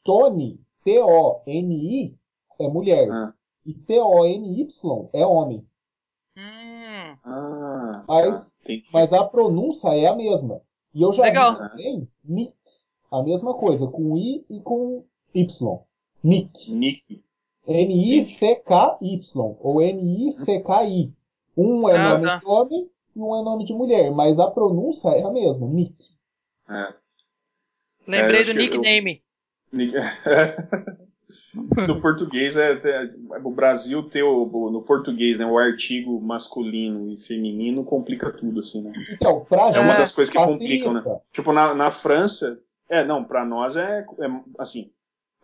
Tony, T-O-N-I, é mulher. Ah. E T-O-N-Y é homem. Hum, Ah, Mas- tá. Mas a pronúncia é a mesma. E eu já Legal. vi também Nick. A mesma coisa, com I e com Y. Nick. Nick. N-I-C-K-Y. Ou N-I-C-K-I. Um é Ah, nome tá. de homem e um é nome de mulher. Mas a pronúncia é a mesma. Nick. É. É, lembrei acho do nickname. No português é, é- o Brasil ter o, o- no português né, o artigo masculino e feminino complica tudo assim né? Então, pra é uma das coisas que complicam né? Tipo na, na França é não para nós é, é assim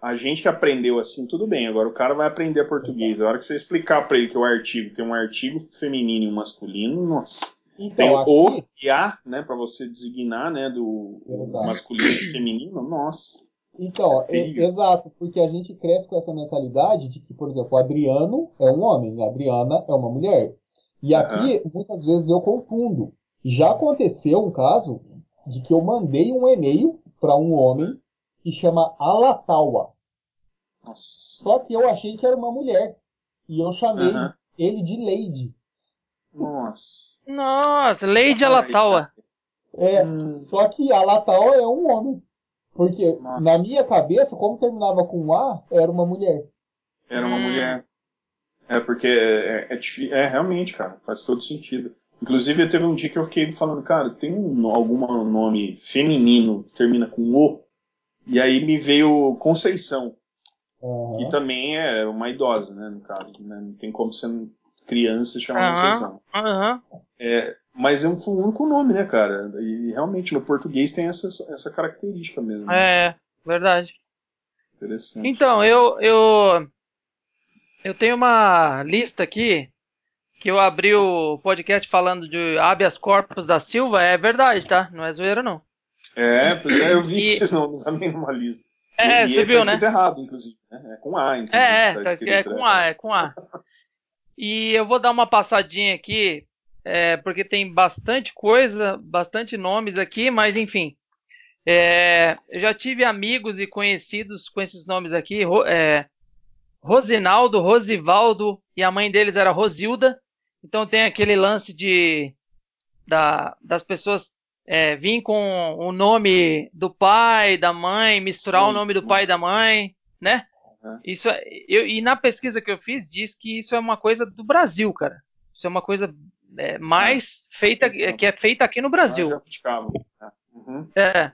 a gente que aprendeu assim tudo bem agora o cara vai aprender português. A hora que você explicar para ele que o artigo tem um artigo feminino e um masculino nossa. Então, tem o aqui, e a né para você designar né do Exato. masculino e feminino nossa Então, É exato, porque a gente cresce com essa mentalidade de que, por exemplo, Adriano é um homem, a Adriana é uma mulher. E aqui, muitas vezes eu confundo. Já aconteceu um caso de que eu mandei um e-mail para um homem que chama Alatawa. nossa Só que eu achei que era uma mulher. E eu chamei Aham. ele de Lady. nossa Nossa, Lady Alatawa. É, Hum. Só que Alatawa é um homem. Porque Nossa. na minha cabeça, como terminava com A, era uma mulher. Era uma Hum. mulher. É porque é, é, difí- é, realmente, cara, faz todo sentido. Inclusive, teve um dia que eu fiquei falando, cara, tem um, algum nome feminino que termina com O? E aí me veio Conceição, Aham. que também é uma idosa, né, no caso. Né? Não tem como ser criança e chamar Aham. Conceição. Aham. Mas é um, único nome, né, cara? E realmente no português tem essa, essa característica mesmo. né? É, verdade. Interessante. Então, eu, eu, eu tenho uma lista aqui que eu abri o podcast falando de habeas corpus da Silva. É verdade, tá? Não é zoeira, não. É, pois é, eu vi E- vocês não, também numa lista. É, e, você e viu, tá né? errado, inclusive. né? É com A, inclusive. É, é, tá tá- escrito, é com né? A, é com A. E eu vou dar uma passadinha aqui, é, porque tem bastante coisa, bastante nomes aqui, mas enfim. É, eu já tive amigos e conhecidos com esses nomes aqui, é, Rosinaldo, Rosivaldo, e a mãe deles era Rosilda. Então tem aquele lance de da- das pessoas é, vir com o nome do pai, da mãe, misturar o nome do pai e da mãe, né? Isso é- eu- e na pesquisa que eu fiz diz que isso é uma coisa do Brasil, cara. Isso é uma coisa é, mais feita que é feita aqui no Ah, Brasil. Jabuticaba. É. Uhum. É.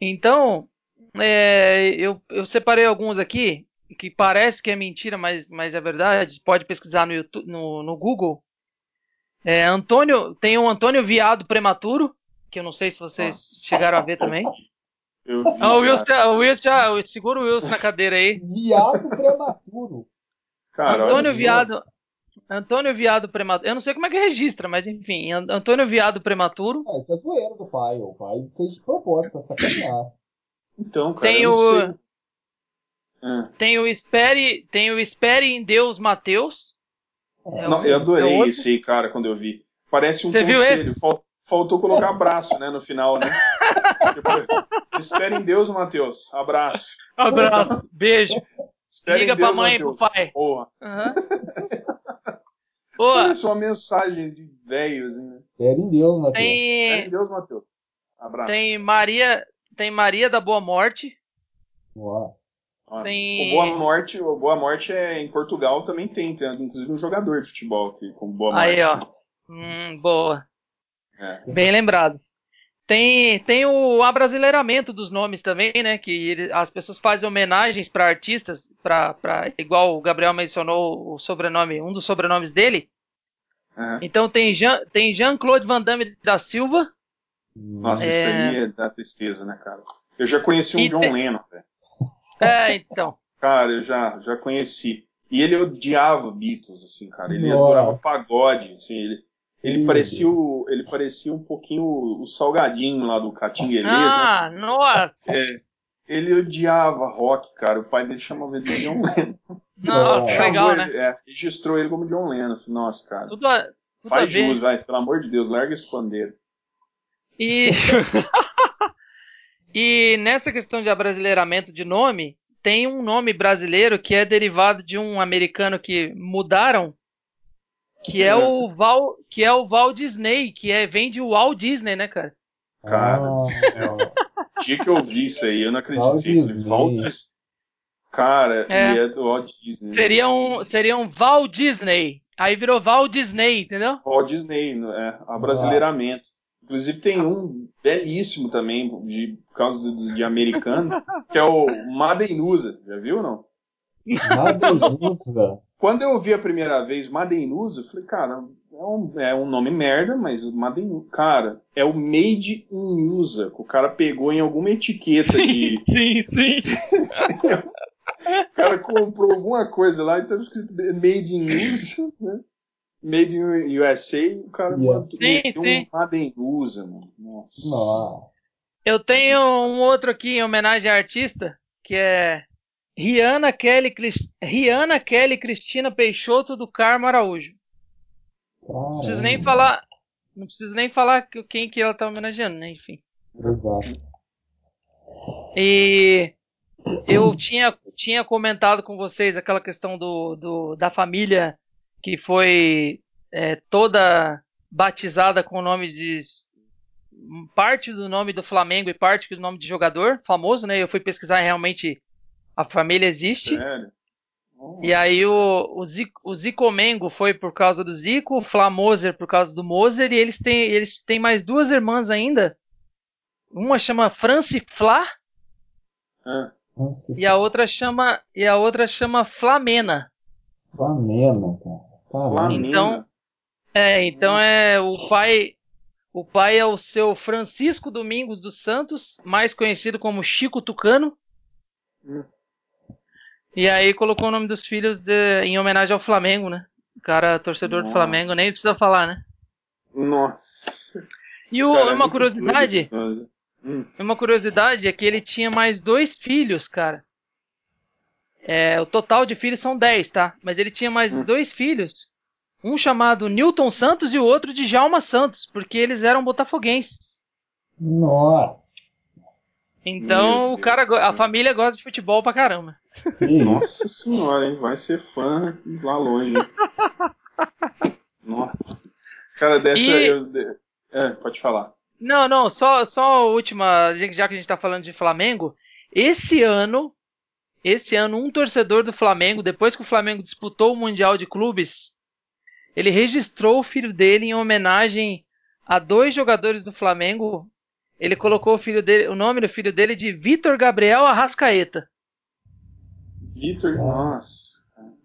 Então, é, eu, eu separei alguns aqui que parece que é mentira, mas, mas é verdade. Pode pesquisar no, YouTube, no, no Google. É, Antônio tem um Antônio Viado prematuro, que eu não sei se vocês Nossa. chegaram a ver também. Eu vi, Ah, o Wilson, cara. o Wilson, segura o Wilson na cadeira aí. Viado prematuro. Cara, Antônio. Viado. Antônio Viado prematuro. Eu não sei como é que registra, mas enfim, An- Antônio Viado prematuro. Ah, isso é zoeira do pai. O pai fez de propósito pra sacanear. Então, cara, Tem eu não o- sei. É. Tem o Espere, tem o Espere em Deus Mateus. É Não, eu adorei é esse aí, cara, quando eu vi. Parece um Você conselho. Fal- faltou colocar abraço, né, no final, né? Espere em Deus, Matheus. Abraço. Abraço, beijo. Espere Liga em Deus, pra mãe e pro pai. Porra. Aham. Parece uma mensagem de velho, assim, né? Fé em Deus, Matheus. Tem, Fé em Deus, Matheus. Abraço. tem Maria, tem Maria da Boa Morte. Nossa. Ó, tem- O Boa Morte, o Boa Morte é em Portugal também tem, tem inclusive um jogador de futebol aqui com Boa Morte. Aí, ó. Hum, boa. É. Bem lembrado. Tem, tem o abrasileiramento dos nomes também, né? Que ele- as pessoas fazem homenagens para artistas, para igual o Gabriel mencionou o sobrenome, um dos sobrenomes dele. Aham. Então tem Jean, tem Jean-Claude Van Damme da Silva. Nossa, É. isso aí é da tristeza, né, cara? Eu já conheci um E John tem- Lennon, velho. É, então. Cara, eu já, já conheci. E ele odiava Beatles, assim, cara. Ele Nossa. adorava pagode, assim. Ele, ele, Meu parecia o, ele parecia um pouquinho o, salgadinho lá do Catinguelês, né? Ah, nossa! É, ele odiava rock, cara. O pai dele chamava ele de John Lennon. Nossa, Chamou legal, ele, né? é, registrou ele como John Lennon. Nossa, cara. Tudo a, tudo Faz jus, vai. Pelo amor de Deus, larga esse pandeiro. E, e nessa questão de abrasileiramento de nome, tem um nome brasileiro que é derivado de um americano que mudaram, que é o Val, que é o Walt Disney, que é, vem de Walt Disney, né, cara? Cara do céu. Dia que eu vi isso aí, eu não Walt acreditei. Falei, Disney. Walt Cara, É. e é do Walt Disney. Seria um, seria um Walt Disney. Aí virou Walt Disney, entendeu? Walt Disney, é, abrasileiramento. Inclusive tem um belíssimo também, de, por causa de, de americano, que é o Madenusa. Já viu não? Madenusa. Quando eu ouvi a primeira vez Madenusa, eu falei, cara, é um, é um nome merda, mas o Madenusa, cara, é o Made in USA, que o cara pegou em alguma etiqueta de. Sim, sim. O cara comprou alguma coisa lá e estava escrito Made in USA, né? Made in USA, e o cara Yeah. mandou- Sim, meteu sim. um Made in USA, mano. Nossa. Nossa. Eu tenho um outro aqui em homenagem à artista, que é Rihanna Kelly, Cris- Rihanna Kelly Cristina Peixoto do Carmo Araújo. Não preciso nem falar, não preciso nem falar que- quem que ela tá homenageando, né? Enfim. Exato. E eu tinha, tinha comentado com vocês aquela questão do, do- da família que foi é, toda batizada com o nome de parte do nome do Flamengo e parte do nome de jogador famoso, né? Eu fui pesquisar realmente a família existe. Sério? Nossa. E aí o, o, Zico, o Zico Mengo foi por causa do Zico, o Flamoser por causa do Moser, e eles têm, eles têm mais duas irmãs ainda. Uma chama Franci Flá Ah, e a outra chama e a outra chama Flamena. Flamengo, cara. Flamengo. Então- É, então é o pai o pai é o seu Francisco Domingos dos Santos, mais conhecido como Chico Tucano. Hum. E aí colocou o nome dos filhos de- em homenagem ao Flamengo, né? O cara torcedor do Nossa. Flamengo, nem precisa falar, né? Nossa. E o- Cara, uma curiosidade. Hum, uma curiosidade é que ele tinha mais dois filhos, cara. É, o total de filhos são 10, tá? Mas ele tinha mais Hum. dois filhos. Um chamado Newton Santos e o outro de Jalma Santos, porque eles eram botafoguenses. Nossa. Então Meu o cara, a família gosta de futebol pra caramba. Nossa senhora, hein? Vai ser fã lá longe. Nossa. Cara, dessa. E- Eu, é, pode falar. Não, não, só, só a última, já que a gente tá falando de Flamengo, esse ano, esse ano, um torcedor do Flamengo, depois que o Flamengo disputou o Mundial de Clubes, ele registrou o filho dele em homenagem a dois jogadores do Flamengo. Ele colocou o filho dele, o nome do filho dele de Vitor Gabriel Arrascaeta. Vitor, nossa.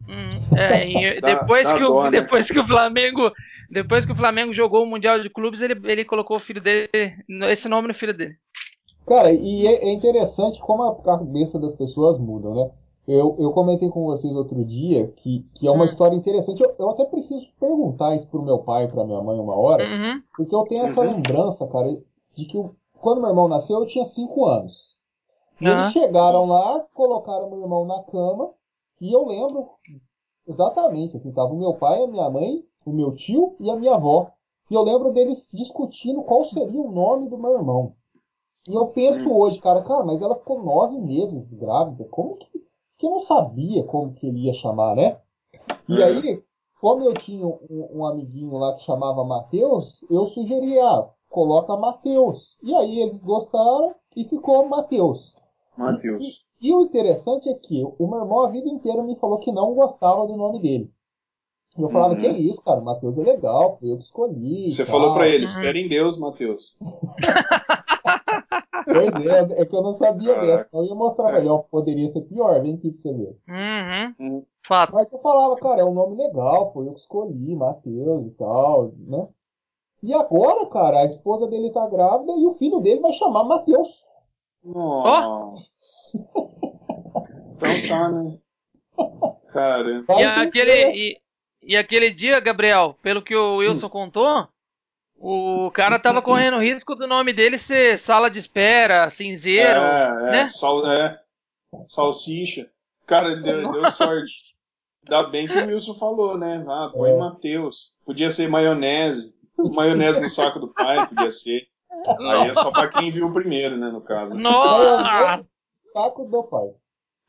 Hum, é, e Dá- depois, dá que o, dó, né? depois que o Flamengo, depois que o Flamengo jogou o Mundial de Clubes, ele, ele colocou o filho dele, esse nome no filho dele. Cara, e é, é interessante como a cabeça das pessoas mudam, né? Eu, eu comentei com vocês outro dia que, que é uma Hum. história interessante. Eu, eu até preciso perguntar isso pro meu pai e pra minha mãe uma hora, Uhum. porque eu tenho essa Uhum. lembrança, cara, de que eu- quando meu irmão nasceu eu tinha 5 anos. E eles chegaram lá, colocaram meu irmão na cama, e eu lembro exatamente, assim, tava o meu pai, a minha mãe, o meu tio e a minha avó. E eu lembro deles discutindo qual seria o nome do meu irmão. E eu penso Hum. hoje, cara, cara, mas ela ficou nove meses grávida, como que, que eu não sabia como que ele ia chamar, né? E É. aí, como eu tinha um, um amiguinho lá que chamava Matheus, eu sugeri, ah, coloca Matheus. E aí eles gostaram e ficou Matheus. Matheus. E, e, o interessante é que o meu irmão a vida inteira me falou que não gostava do nome dele. Eu falava, uhum. que é isso, cara, o Matheus é legal, foi eu que escolhi. Você falou para ele, espera em Deus, Matheus. pois é, é que eu não sabia Caraca. dessa. Eu ia mostrar pra ele, ó, poderia ser pior, vem aqui pra você ver. Uhum. Uhum. Mas eu falava, cara, é um nome legal, foi eu que escolhi, Matheus e tal, né? E agora, cara, a esposa dele tá grávida e o filho dele vai chamar Matheus. Oh. então tá, né? Cara. E aquele, e, e, aquele dia, Gabriel, pelo que o Wilson hum. contou, o cara tava correndo risco do nome dele ser sala de espera, cinzeiro, é, né? É, sal, é, salsicha. Cara, ele deu, deu sorte. Ainda bem que o Wilson falou, né? Ah, põe é. Matheus. Podia ser maionese. Maionese no saco do pai, podia ser. Aí é só pra quem viu o primeiro, né, no caso. Nossa! Saco do pai.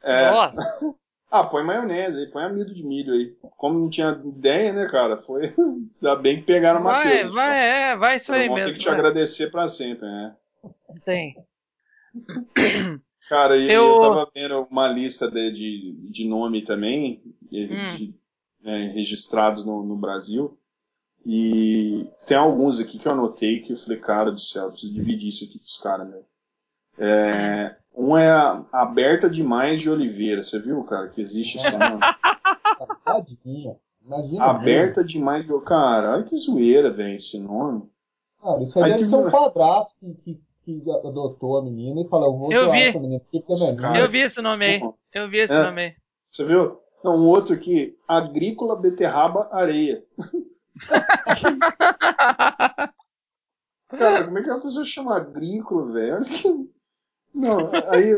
É. Nossa! Ah, põe maionese aí, põe amido de milho aí. Como não tinha ideia, né, cara? Foi. Ainda bem que pegaram o Matheus. Vai, vai, é, vai isso aí mesmo. Tem que te vai. agradecer pra sempre, né? Tem. Cara, eu... eu tava vendo uma lista de, de, de nome também, hum. de, né, registrados no, no, Brasil. E tem alguns aqui que eu anotei que eu falei, cara do céu, preciso dividir isso aqui com os caras, meu. É, um é a Aberta Demais de Oliveira. Você viu, cara, que existe esse nome? Tadinha. Imagina. Aberta mesmo. Demais de Cara, olha que zoeira, velho, esse nome. Cara, isso aí, aí deve ser um padrasto que, que que adotou a menina e falou, eu vou eu vi. essa menina porque é menina. Eu vi esse nome aí. Eu vi esse é. nome aí. Você viu? Não, um outro aqui, Agrícola Beterraba Areia. Cara, como é que a pessoa chama agrícola, velho? Não, aí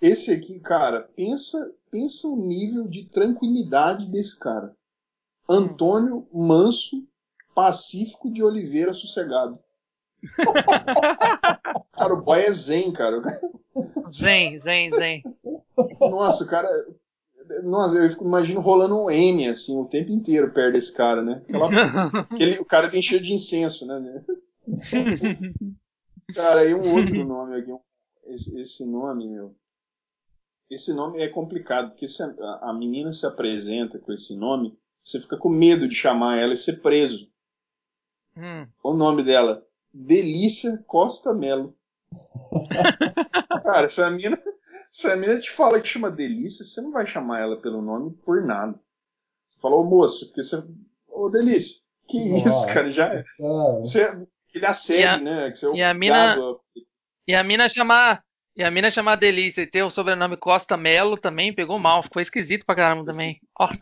esse aqui, cara, pensa, pensa o nível de tranquilidade desse cara. Antônio Manso Pacífico de Oliveira Sossegado. cara, o boy é zen, cara. Zen, zen, zen. Nossa, o cara. Nossa, eu imagino rolando um N, assim, o tempo inteiro perto desse cara, né? Aquela, aquele, o cara tem cheio de incenso, né? cara, aí um outro nome aqui. Esse, esse nome, meu. Esse nome é complicado, porque se a, a menina se apresenta com esse nome, você fica com medo de chamar ela e ser preso. Hum. O nome dela, Delícia Costa Melo. Cara, se a, mina, se a mina te fala que chama Delícia, você não vai chamar ela pelo nome por nada. Você fala, ô moço, porque você. Ô Delícia, que isso, cara? Já é. Você, ele acede, né? Que você é e a mina. E a mina chamar. E a mina chamar Delícia e ter o sobrenome Costa Melo também pegou mal, ficou esquisito pra caramba também. Nossa.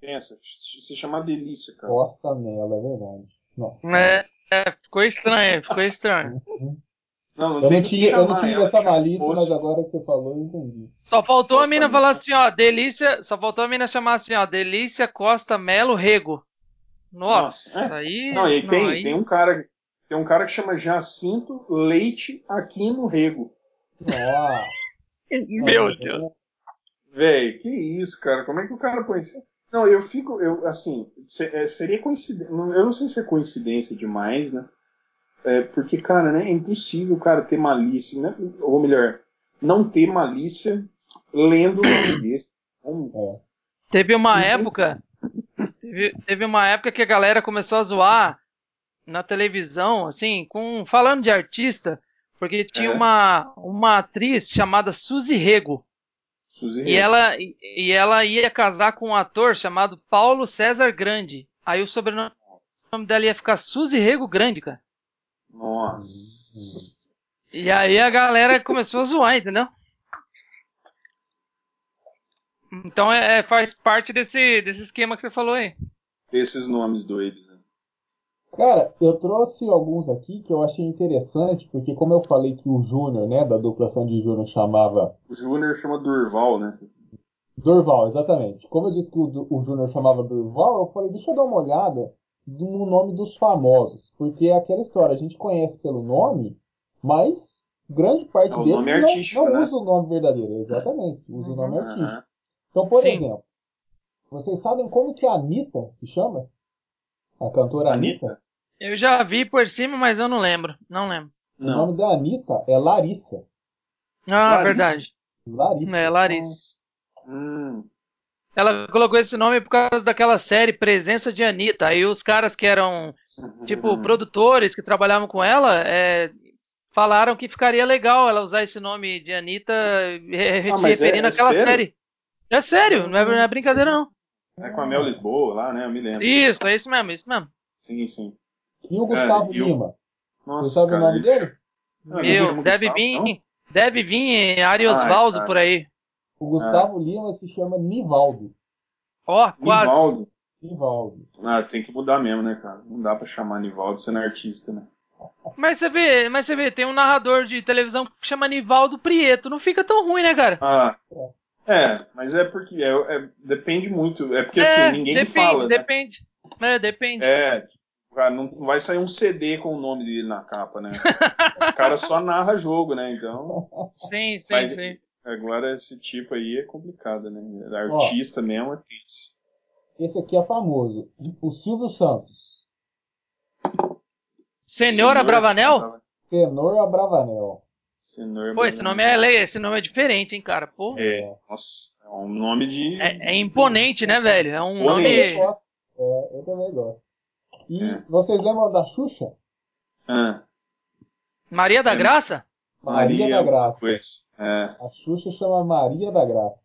Pensa, se chamar Delícia, cara. Costa Melo, é verdade. Nossa. É, é, ficou estranho, ficou estranho. Não, não eu, não tinha, eu não tinha essa malícia, mas agora que você falou, eu entendi. Só faltou Costa a mina falar assim, ó, delícia. Só faltou a mina chamar assim, ó, delícia Costa Melo Rego. Nossa, Nossa é. aí. Não, e tem, aí... tem um cara. Tem um cara que chama Jacinto Leite aqui no Rego. Nossa. Meu Deus. Véi, que isso, cara? Como é que o cara põe isso? Não, eu fico, eu, assim, é, seria coincidência, eu não sei se é coincidência demais, né? É, porque, cara, né, é impossível o cara ter malícia, né? Ou melhor, não ter malícia lendo o nome desse. É. Teve uma época, teve, teve uma época que a galera começou a zoar na televisão, assim, com falando de artista, porque tinha é. uma, uma atriz chamada Suzy Rego. Suzy e ela, e ela ia casar com um ator chamado Paulo César Grande. Aí o sobrenome dela ia ficar Suzy Rego Grande, cara. Nossa. E aí a galera começou a zoar, entendeu? Então é, é, faz parte desse, desse esquema que você falou aí. Esses nomes doidos, né? Cara, eu trouxe alguns aqui que eu achei interessante, porque como eu falei que o Júnior, né, da dupla Sandy Júnior chamava. O Júnior chama Durval, né? Durval, exatamente. Como eu disse que o, o Júnior chamava Durval, eu falei, deixa eu dar uma olhada no nome dos famosos. Porque é aquela história, a gente conhece pelo nome, mas grande parte é deles não, não né? usa o nome verdadeiro. Exatamente, usa uhum. o nome artístico. Então, por Sim. exemplo, Vocês sabem como que a Anitta se chama? A cantora Anitta? Anitta? Eu já vi por cima, mas eu não lembro. Não lembro. O nome da Anitta é Larissa. Ah, Larissa. verdade. Larissa. É, Larissa. Hum. Ela colocou esse nome por causa daquela série Presença de Anitta. Aí os caras que eram, tipo, uhum. produtores que trabalhavam com ela, é, falaram que ficaria legal ela usar esse nome de Anitta ah, se referindo é, é àquela sério? série. É sério, não é, não é brincadeira não. É com a Mel Lisboa lá, né? Eu me lembro. Isso, é isso mesmo, é isso mesmo. Sim, sim. E o Gustavo é, Lima? Nossa, Você sabe cara, o nome dele? Meu, deve Gustavo, vir, não? deve vir Ari Osvaldo por aí. O Gustavo é. Lima se chama Nivaldo. Ó, oh, quase. Nivaldo. Nivaldo. Ah, tem que mudar mesmo, né, cara? Não dá pra chamar Nivaldo sendo artista, né? Mas você vê, mas você vê, tem um narrador de televisão que chama Nivaldo Prieto. Não fica tão ruim, né, cara? Ah. É, mas é porque é, é depende muito. É porque assim, é, assim, ninguém depende, fala. Depende. Né? É, depende. É, não vai sair um CD com o nome dele na capa, né? o cara só narra jogo, né? Então. Sim, sim, mas, sim. Agora esse tipo aí é complicado, né? Artista Ó, mesmo é tenso. Esse aqui é famoso. O Silvio Santos. Senhor Abravanel? Senhor Abravanel. Senhor Pô, esse nome é esse nome é diferente, hein, cara? Pô. É, nossa, é um nome de. É, é imponente, né, velho? É um nome. É, eu também gosto. E é. vocês lembram da Xuxa? Ah. Maria da Graça? Maria, Maria da Graça. Pois, é. A Xuxa chama Maria da Graça.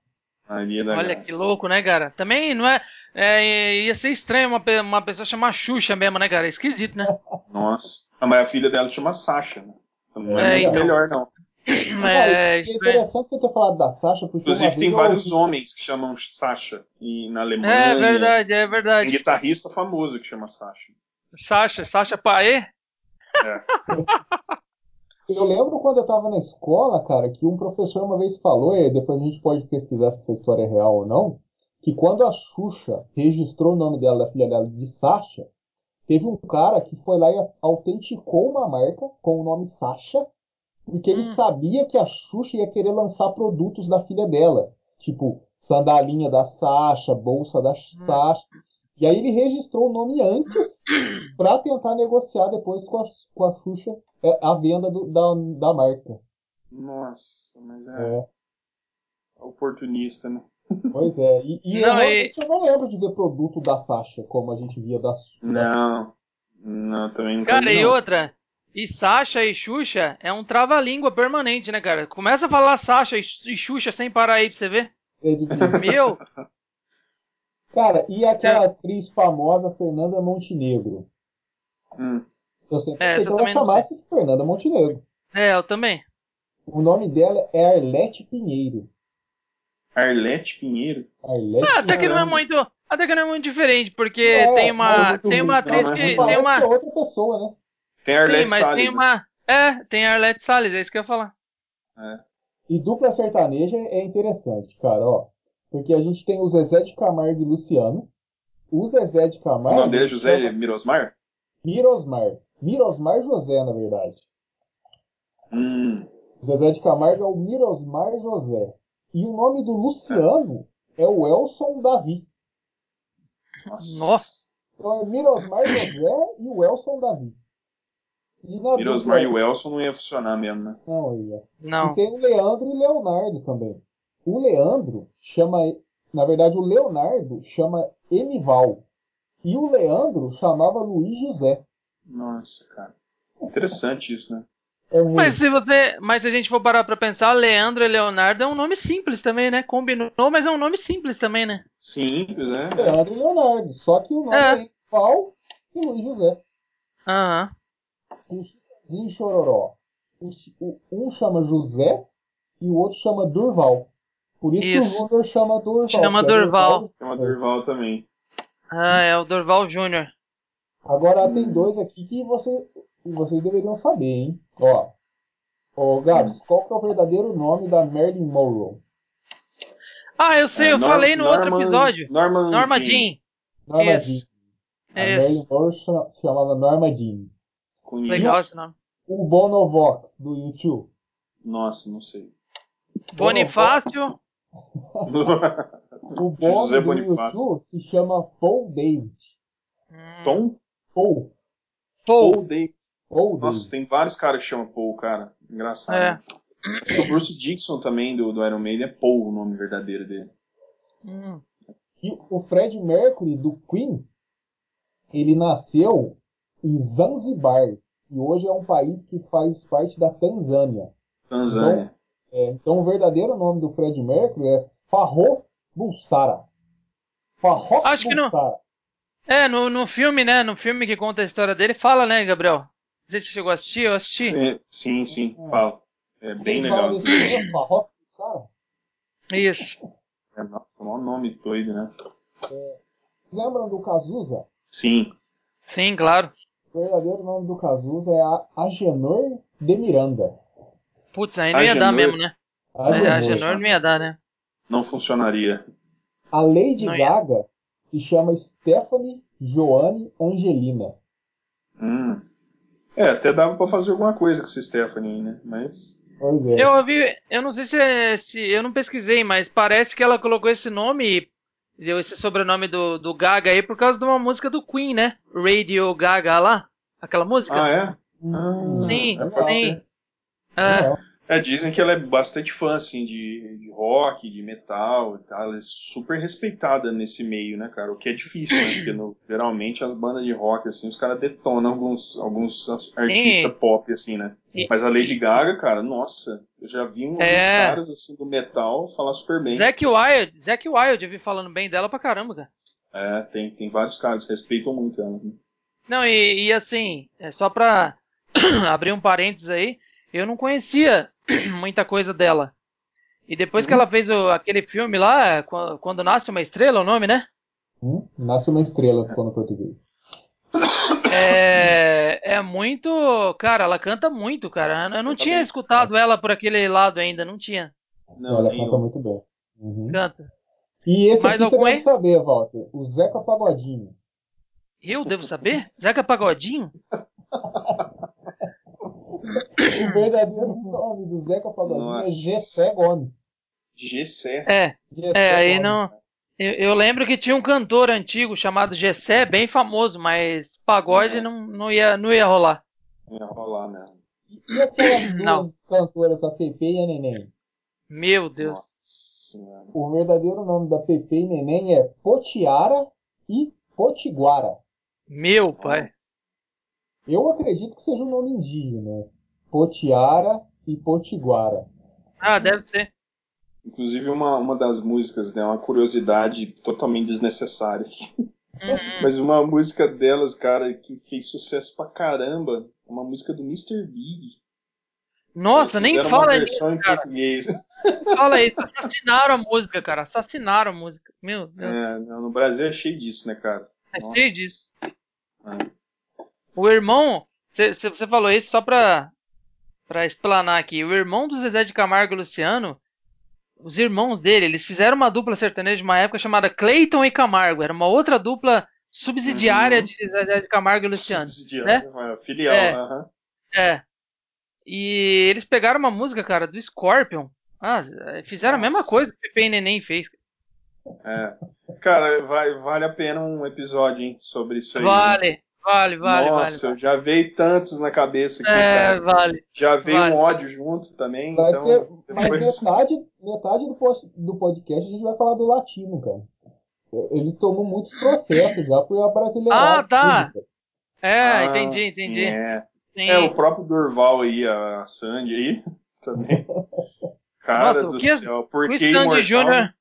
Maria da Olha Graça. que louco, né, cara? Também não é, é. ia ser estranho uma, uma pessoa chamar Xuxa mesmo, né, cara? É esquisito, né? Nossa. Ah, mas a filha dela chama Sasha, né? Então não é, é muito então. melhor, não. É, é interessante você ter falado da Sasha, porque. Inclusive, tem vários homens que chamam Sasha. E na Alemanha. É verdade, é verdade. Tem guitarrista famoso que chama Sasha. Sasha, Sasha Paê? É. Eu lembro quando eu tava na escola, cara, que um professor uma vez falou, e depois a gente pode pesquisar se essa história é real ou não, que quando a Xuxa registrou o nome dela, da filha dela, de Sasha, teve um cara que foi lá e autenticou uma marca com o nome Sasha, porque ele hum. sabia que a Xuxa ia querer lançar produtos da filha dela, tipo sandalinha da Sasha, bolsa da hum. Sasha. E aí ele registrou o nome antes para tentar negociar depois com a, com a Xuxa é, a venda do, da, da marca. Nossa, mas é, é. oportunista, né? Pois é, e, e não, realmente e... eu não lembro de ver produto da Sasha como a gente via da Xuxa. Não, não, também não. Cara, e outra, e Sasha e Xuxa é um trava-língua permanente, né, cara? Começa a falar Sasha e Xuxa sem parar aí pra você ver. É Meu, Cara, e aquela é. atriz famosa Fernanda Montenegro? Hum. Eu sempre é, que ela chamasse Fernanda Montenegro. É, eu também. O nome dela é Arlete Pinheiro. Arlete Pinheiro? Arlete ah, até que não é muito. Até que não é muito diferente, porque é, tem uma. Tem uma atriz não, que. Tem uma. Que é outra pessoa, né? Tem Arlete Sim, mas Salles, tem né? uma. É, tem Arlete Salles, é isso que eu ia falar. É. E dupla sertaneja é interessante, cara, ó. Porque a gente tem o Zezé de Camargo e Luciano. O Zezé de Camargo. O nome dele é José é... Mirosmar? Mirosmar. Mirosmar José, na verdade. Hum. Zezé de Camargo é o Mirosmar José. E o nome do Luciano é, é o Elson Davi. Nossa. Nossa. Então é Mirosmar José e o Elson Davi. E Mirosmar e o Elson não ia funcionar mesmo, né? Não ia. Não. E tem o Leandro e o Leonardo também. O Leandro chama, na verdade, o Leonardo chama Emival. E o Leandro chamava Luiz José. Nossa, cara. Interessante isso, né? É mas se você, mas se a gente for parar para pensar, Leandro e Leonardo é um nome simples também, né? Combinou, mas é um nome simples também, né? Simples, né? Leandro e Leonardo, só que o nome é, é e Luiz José. Aham. Uhum. O Chororó. Um chama José e o outro chama Durval. Por isso, isso. que o Júnior chama Durval. Chama é Durval. Chama Durval também. Ah, é o Durval Júnior. Agora hum. tem dois aqui que você, vocês deveriam saber, hein? Ó. Ô, Gabs, hum. qual que é o verdadeiro nome da Marilyn Monroe? Ah, eu sei, é, eu Nor falei no Norman, outro episódio. Norman, Norma Jean. Norma Jean. A Marilyn Monroe se chamava Norma Jean. Conheço. Legal esse nome. O Bonovox, do YouTube. Nossa, não sei. Bonifácio. O Bob do YouTube se chama Paul David. Hum. Tom? Paul. Paul, Paul David. Paul Nossa, David. tem vários caras que chamam Paul, cara. Engraçado. É. Acho que o Bruce Dixon também, do, do Iron Maiden, é Paul o nome verdadeiro dele. Hum. E o Fred Mercury, do Queen, ele nasceu em Zanzibar. E hoje é um país que faz parte da Tanzânia. Tanzânia. Então, é, então o verdadeiro nome do Fred Mercury é Farro Bulsara. Farro Acho Bulsara. que não. É, no, no filme, né? No filme que conta a história dele, fala, né, Gabriel? Você chegou a assistir? Eu assisti. Sim, sim, sim é. fala. É bem legal. Farro Bulsara? Isso. É, nossa, o nome doido, né? É, lembram do Cazuza? Sim. Sim, claro. O verdadeiro nome do Cazuza é Agenor de Miranda. Putz, aí não ia Agenor. dar mesmo, né? Agenor, é, Agenor não ia dar, né? Não funcionaria. A Lady não Gaga ia. se chama Stephanie Joanne Angelina. Hum. É, até dava para fazer alguma coisa com essa Stephanie, né? Mas. É. Eu ouvi, eu não sei se, é, se, eu não pesquisei, mas parece que ela colocou esse nome deu esse sobrenome do, do Gaga aí por causa de uma música do Queen, né? Radio Gaga lá, aquela música. Ah, é? Ah, sim, é, sim. É. É, dizem que ela é bastante fã, assim, de, de rock, de metal e tal. Ela é super respeitada nesse meio, né, cara? O que é difícil, né? Porque no, geralmente as bandas de rock, assim, os caras detonam alguns, alguns artistas pop, assim, né? Mas a Lady Gaga, cara, nossa, eu já vi uns é... caras, assim, do metal falar super bem. Zack Wild, Zack Wild, eu vi falando bem dela pra caramba, cara. É, tem, tem vários caras que respeitam muito ela. Né? Não, e, e assim, é só pra abrir um parênteses aí, eu não conhecia muita coisa dela. E depois que ela fez o, aquele filme lá, quando, quando, Nasce uma Estrela, o nome, né? Hum? Nasce uma Estrela, ficou no português. É, é muito. Cara, ela canta muito, cara. Eu não tinha bem. escutado ela por aquele lado ainda, não tinha. Não, ela canta eu. muito bem. Uhum. Canta. E esse Mas aqui você deve saber, Walter. O Zeca Pagodinho. Eu devo saber? Zeca Pagodinho? o verdadeiro nome do Zeca Pagodinho é Nossa. é Gessé Gomes. Gessé? É, Gessé é aí não... Eu, eu, lembro que tinha um cantor antigo chamado Gessé, bem famoso, mas pagode é. não, não, ia, não ia rolar. Não ia rolar mesmo. E aquelas duas não. cantoras, a Pepe e a Neném? Meu Deus. Nossa, o verdadeiro nome da Pepe e Neném é Potiara e Potiguara. Meu pai. Eu acredito que seja um nome indígena. Potiara e Potiguara. Ah, deve ser. Inclusive uma, uma das músicas, né? Uma curiosidade totalmente desnecessária. Uhum. Mas uma música delas, cara, que fez sucesso pra caramba, uma música do Mr. Big. Nossa, nem fala uma versão isso, em português. Fala isso, assassinaram a música, cara. Assassinaram a música. Meu Deus. É, no Brasil é cheio disso, né, cara? É Nossa. cheio disso. É. O irmão, você falou isso só pra, pra explanar aqui. O irmão do Zezé de Camargo e Luciano, os irmãos dele, eles fizeram uma dupla sertaneja de uma época chamada Cleiton e Camargo. Era uma outra dupla subsidiária uhum. de Zezé de Camargo e Luciano. Subsidiária, né? filial, é, uhum. é. E eles pegaram uma música, cara, do Scorpion. Ah, fizeram Nossa. a mesma coisa que o Pepe e Neném fez. É. Cara, vai, vale a pena um episódio, hein, sobre isso aí. Vale. Vale, vale, Nossa, vale, já veio tantos na cabeça aqui, é, cara. vale. Já veio vale. um ódio junto também, vai então... Ter, depois... Mas metade, metade do, post, do podcast a gente vai falar do latino, cara. Ele tomou muitos processos já por abrasileirar Ah, tá! É, ah, entendi, entendi. Sim, é. Sim. é, o próprio Durval aí, a Sandy aí, também. Cara Nossa, do que, céu, por que Sandy Júnior...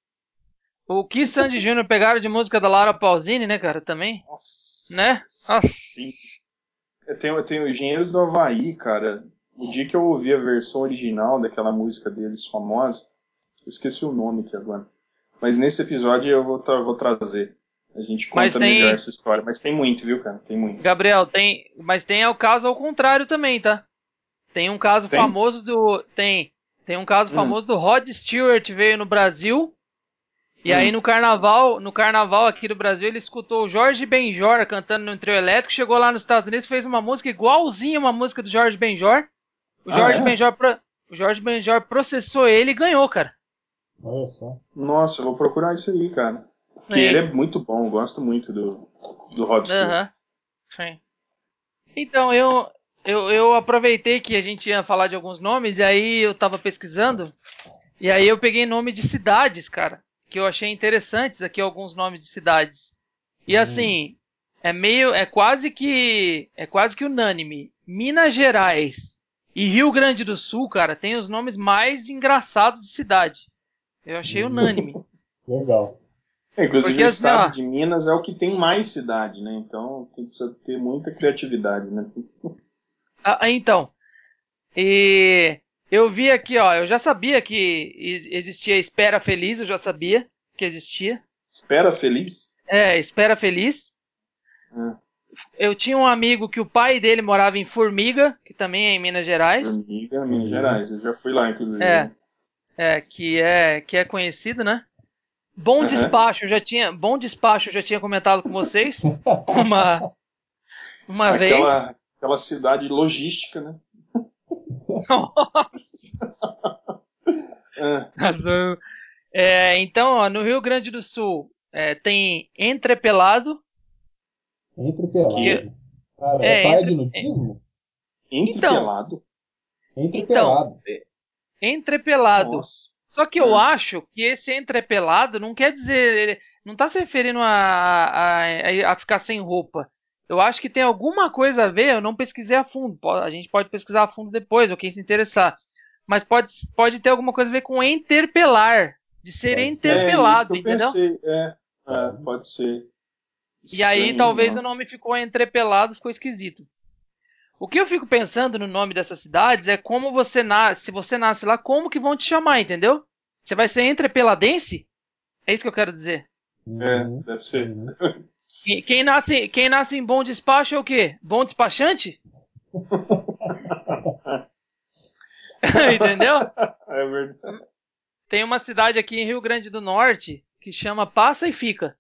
O que Sandy Júnior pegaram de música da Laura Pausini, né, cara, também? Nossa né? Ah. Eu tenho, eu tenho Engenheiros do Havaí, cara. O dia que eu ouvi a versão original daquela música deles famosa, eu esqueci o nome aqui agora. Mas nesse episódio eu vou, tra vou trazer. A gente conta tem... melhor essa história. Mas tem muito, viu, cara? Tem muito. Gabriel, tem. Mas tem o caso ao contrário também, tá? Tem um caso tem? famoso do. Tem. Tem um caso hum. famoso do Rod Stewart veio no Brasil e hum. aí no carnaval, no carnaval aqui do Brasil, ele escutou o Jorge Benjor cantando no trio elétrico, chegou lá nos Estados Unidos, fez uma música igualzinha uma música do Jorge Benjor. O Jorge ah, é? Benjor, o Jorge Benjor processou ele e ganhou, cara. Olha só. Nossa, eu vou procurar isso aí, cara. Que ele é muito bom, eu gosto muito do, do Rod Stewart. Sim. Então, eu, eu, eu aproveitei que a gente ia falar de alguns nomes, e aí eu tava pesquisando, e aí eu peguei nomes de cidades, cara, que eu achei interessantes aqui, alguns nomes de cidades. E assim, é meio, é quase que, é quase que unânime. Minas Gerais e Rio Grande do Sul, cara, tem os nomes mais engraçados de cidade. Eu achei unânime. Legal. É, inclusive Porque, o assim, estado ó, de Minas é o que tem mais cidade, né? Então tem, precisa ter muita criatividade, né? Ah, ah, então, e eu vi aqui, ó, eu já sabia que ex- existia Espera Feliz, eu já sabia que existia. Espera feliz. É, Espera Feliz. Ah, Eu tinha um amigo que o pai dele morava em Formiga, que também é em Minas Gerais. Formiga, Minas Gerais. Eu já fui lá, inclusive. É. É, que é que é conhecido, né? Bom Aham. Despacho, eu já tinha, Bom Despacho, eu já tinha comentado com vocês uma uma vez. Aquela, aquela cidade logística, né? Ah, Razão. É, então, ó, no Rio Grande do Sul é, tem Entrepelado. Entre pelado. Que- Cara, é, é, praia entre- de nudismo? entrepelado. Entre Então, pelado. Entrepelado. Nossa. Só que eu Hum. acho que esse entrepelado não quer dizer. Não tá se referindo a, a- a ficar sem roupa. Eu acho que tem alguma coisa a ver, eu não pesquisei a fundo. A gente pode pesquisar a fundo depois, ou quem se interessar. Mas pode, pode ter alguma coisa a ver com interpelar. De ser Pode ser. É isso interpelado, que eu entendeu? pensei. É, é, pode ser. E aí Estranho, talvez né? o nome ficou entrepelado, ficou esquisito. O que eu fico pensando no nome dessas cidades é como você nasce, se você nasce lá, como que vão te chamar, entendeu? Você vai ser entrepeladense? É isso que eu quero dizer. É, Uhum. deve ser. Quem- Quem nasce, quem nasce em bom despacho é o quê? Bom despachante? Entendeu? É verdade. Tem uma cidade aqui em Rio Grande do Norte que chama Passa e Fica.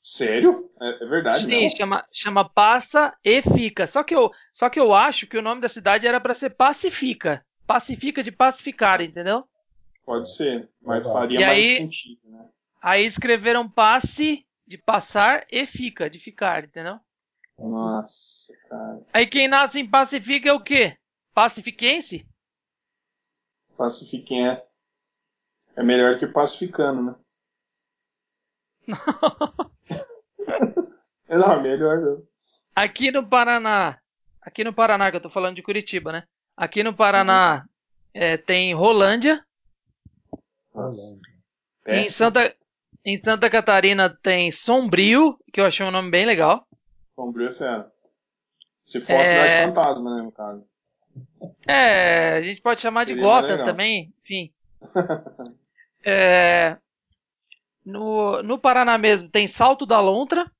Sério? É, é verdade, Sim, né? chama, chama Passa e Fica. Só que, eu, só que eu acho que o nome da cidade era para ser Pacifica. Pacifica de pacificar, entendeu? Pode ser, mas faria E mais aí- sentido, né? Aí escreveram passe de passar e fica, de ficar, entendeu? Nossa, cara. Aí quem nasce em Pacifica é o quê? Pacifiquense? Pacifiquem é. É melhor que pacificando, né? É, Não, melhor não. Aqui no Paraná, aqui no Paraná, que eu tô falando de Curitiba, né? Aqui no Paraná é, tem Rolândia. Nossa, Em. Santa, em Santa Catarina tem Sombrio, que eu achei um nome bem legal. Sombrio é fera. Se for a É. cidade fantasma, né, no caso. É, a gente pode chamar de Seria mais Gotham também, enfim. É, no, no Paraná mesmo tem Salto da Lontra.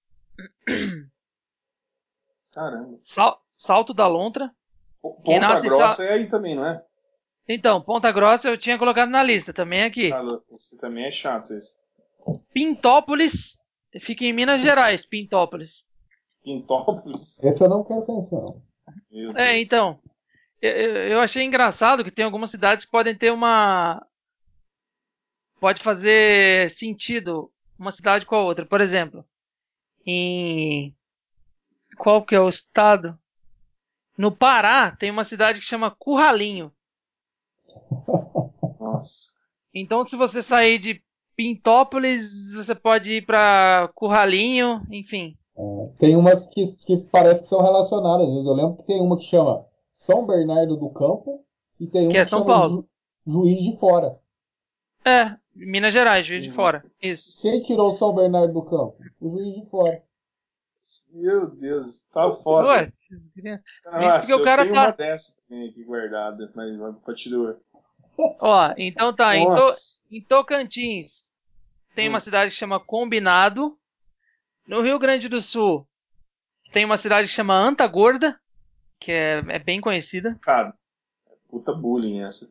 Caramba. Sal- Salto da Lontra. Ponta Grossa é aí também, não é? Então, Ponta Grossa eu tinha colocado na lista também aqui. Ah, louco, Esse também é chato esse. Pintópolis fica em Minas Gerais, Pintópolis. Quintópolis. Esse eu não quero pensar. não. É, então. Eu achei engraçado que tem algumas cidades que podem ter uma. Pode fazer sentido uma cidade com a outra. Por exemplo, em. Qual que é o estado? No Pará tem uma cidade que chama Curralinho. Nossa. Então, se você sair de Pintópolis, você pode ir para Curralinho, enfim. É, tem umas que, que parece que são relacionadas. às vezes. Eu lembro que tem uma que chama São Bernardo do Campo e tem uma Que é São chama Paulo. Ju- Juiz de Fora. É, Minas Gerais, Juiz de Uhum. Fora. Isso. Quem tirou São Bernardo do Campo? O Juiz de Fora. Meu Deus, tá foda. Ué, Nossa, porque o eu cara tenho tá- uma dessa também aqui guardada, mas vai- continua. Ó, então tá, em, To- em Tocantins tem uma Hum. cidade que chama Combinado. No Rio Grande do Sul tem uma cidade que chama Antagorda, que é, é bem conhecida. Cara, é puta bullying essa.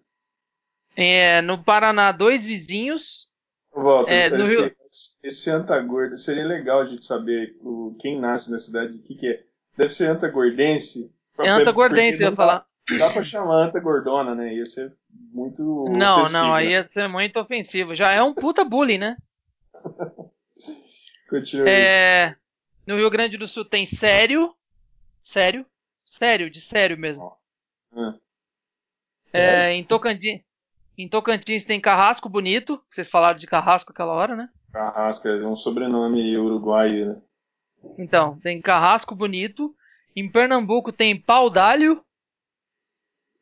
É, no Paraná, dois vizinhos. Walter, É, no esse, Rio- esse antagorda, seria legal a gente saber o, quem nasce na cidade, o que, que é. Deve ser antagordense. É antagordense, eu ia não falar. dá pra chamar Anta Gordona, né? Ia ser muito. Não, ofensivo, não, aí né? ia ser muito ofensivo. Já é um puta bullying, né? Continua. É, no Rio Grande do Sul tem sério. Sério? Sério, de sério mesmo. Ah. É, em, Tocantins, em Tocantins tem Carrasco Bonito. Vocês falaram de Carrasco aquela hora, né? Carrasco é um sobrenome uruguaio, né? Então, tem Carrasco Bonito. Em Pernambuco tem Paudalho.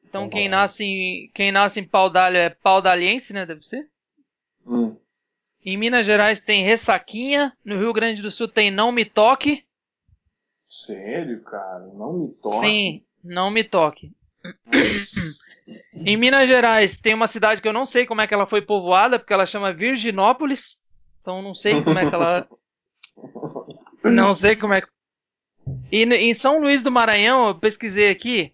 Então Nossa. quem nasce em quem nasce em Paudalho é paudaliense, né? Deve ser. Hum. Em Minas Gerais tem Ressaquinha. No Rio Grande do Sul tem Não Me Toque. Sério, cara? Não Me Toque? Sim, Não Me Toque. em Minas Gerais tem uma cidade que eu não sei como é que ela foi povoada, porque ela chama Virginópolis. Então não sei como é que ela. não sei como é que. E em São Luís do Maranhão, eu pesquisei aqui,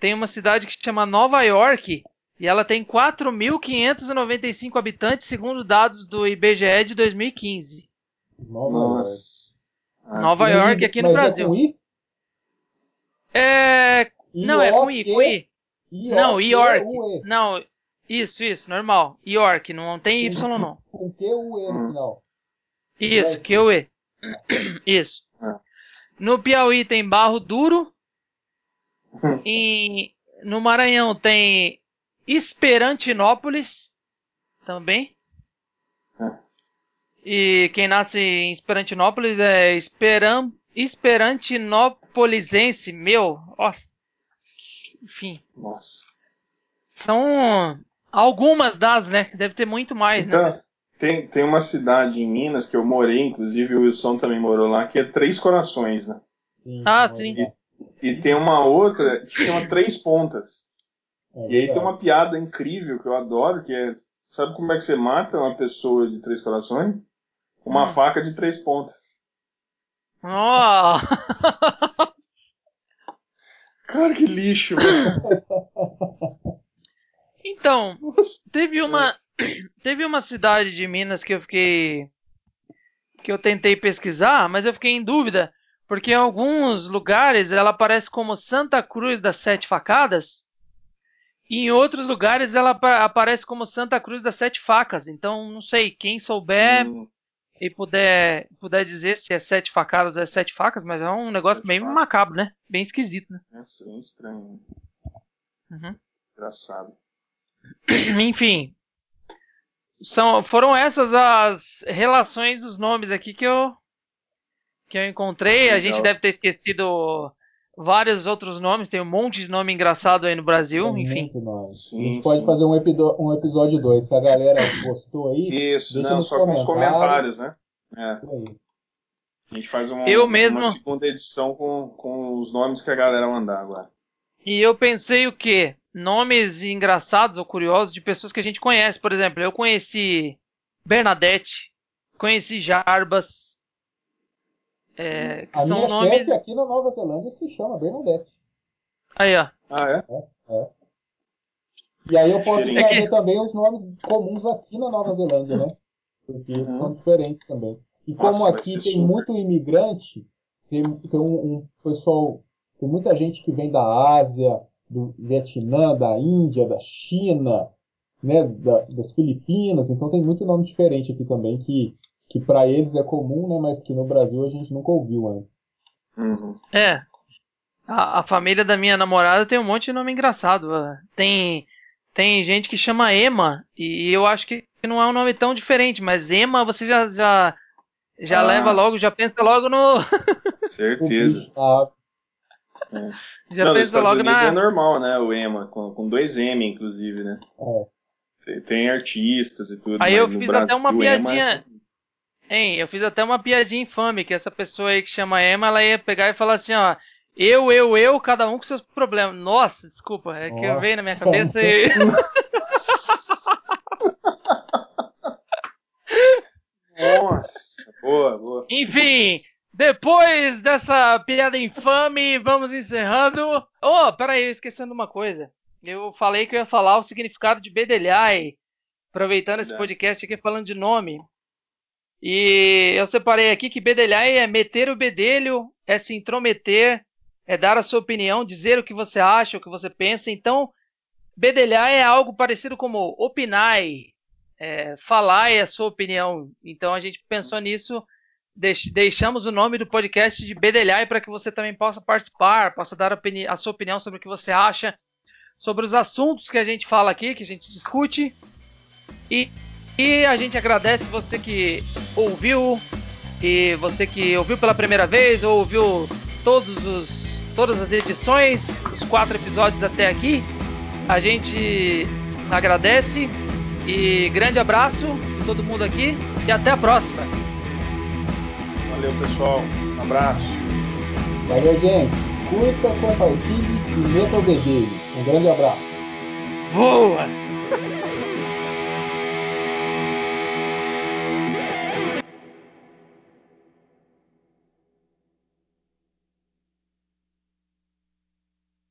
tem uma cidade que se chama Nova York e ela tem 4.595 habitantes, segundo dados do IBGE de 2015. Nova Nossa. York. Nova York, aqui no Brasil. É, é. Não, é com I, com I. Não, York. Não, isso, isso, normal. York, não tem Y não. Com que o E no final? Isso, que o E. Isso. Ah. No Piauí tem Barro Duro. Em, no Maranhão tem Esperantinópolis também. É. E quem nasce em Esperantinópolis é Esperam, Esperantinopolisense. Meu, nossa. Enfim. Nossa. São algumas das, né? Deve ter muito mais, então, né? Tem, tem uma cidade em Minas que eu morei, inclusive o Wilson também morou lá, que é Três Corações, né? Sim, ah, sim. E, e, tem uma outra que chama Três Pontas. É, e aí tem uma piada incrível que eu adoro, que é. Sabe como é que você mata uma pessoa de três corações? Com uma hum. faca de três pontas. Oh! Cara, que lixo, Então, teve uma. Teve uma cidade de Minas que eu fiquei. que eu tentei pesquisar, mas eu fiquei em dúvida. Porque em alguns lugares ela aparece como Santa Cruz das Sete Facadas. E em outros lugares ela aparece como Santa Cruz das Sete Facas. Então, não sei, quem souber hum. e puder, puder dizer se é Sete Facadas ou é Sete Facas, mas é um negócio sete bem facas. macabro, né? Bem esquisito, né? É, bem estranho. Uhum. Engraçado. Enfim. São, foram essas as relações dos nomes aqui que eu, que eu encontrei. Legal. A gente deve ter esquecido vários outros nomes, tem um monte de nome engraçado aí no Brasil, tem enfim. Sim, a gente pode fazer um, um episódio 2, se a galera gostou aí. Isso, não, só com os comentários, né? É. A gente faz uma, eu mesmo... uma segunda edição com, com os nomes que a galera mandar agora. E eu pensei o quê? Nomes engraçados ou curiosos de pessoas que a gente conhece. Por exemplo, eu conheci Bernadette, conheci Jarbas, é, que a são minha nomes. chefe aqui na Nova Zelândia se chama Bernadette. Aí, ó. Ah, é? É, é. E aí eu posso trazer também os nomes comuns aqui na Nova Zelândia, né? Porque Uhum. são diferentes também. E como Nossa, aqui tem super. muito imigrante, tem, tem um, um pessoal, tem muita gente que vem da Ásia, do Vietnã, da Índia, da China, né, da- das Filipinas, então tem muito nome diferente aqui também que, que para eles é comum, né, mas que no Brasil a gente nunca ouviu antes. Uhum. É. A, a família da minha namorada tem um monte de nome engraçado. Tem, tem gente que chama Emma, e eu acho que não é um nome tão diferente, mas Emma você já, já, já Ah. leva logo, já pensa logo no. Certeza. Ah, Já Não, nos pensa Estados logo Unidos na. é normal, né? O EMA, com, com dois M, inclusive, né? é. Tem, tem artistas e tudo, Aí mas eu no fiz Brasil até uma EMA piadinha. Hein, eu fiz até uma piadinha infame, que essa pessoa aí que chama Emma, ela ia pegar e falar assim, ó. Eu, eu, eu, cada um com seus problemas. Nossa, desculpa, é que eu veio na minha cabeça e. Nossa, boa, boa. Enfim, depois dessa piada infame, vamos encerrando. Oh, peraí, eu esquecendo uma coisa. Eu falei que eu ia falar o significado de bedelhai, aproveitando esse Verdade. podcast aqui falando de nome. E eu separei aqui que bedelhai é meter o bedelho, é se intrometer, é dar a sua opinião, dizer o que você acha, o que você pensa. Então, bedelhar é algo parecido como opinar, é, falar é a sua opinião. Então, a gente pensou nisso, deixamos o nome do podcast de Bedelhar para que você também possa participar, possa dar a, a sua opinião sobre o que você acha, sobre os assuntos que a gente fala aqui, que a gente discute. E, e a gente agradece você que ouviu, e você que ouviu pela primeira vez ou ouviu todos os todas as edições, os quatro episódios até aqui. A gente agradece e grande abraço de todo mundo aqui e até a próxima. Valeu, pessoal. Um abraço. Valeu, gente. Curta, compartilhe e meta o desejo. Um grande abraço. Voa!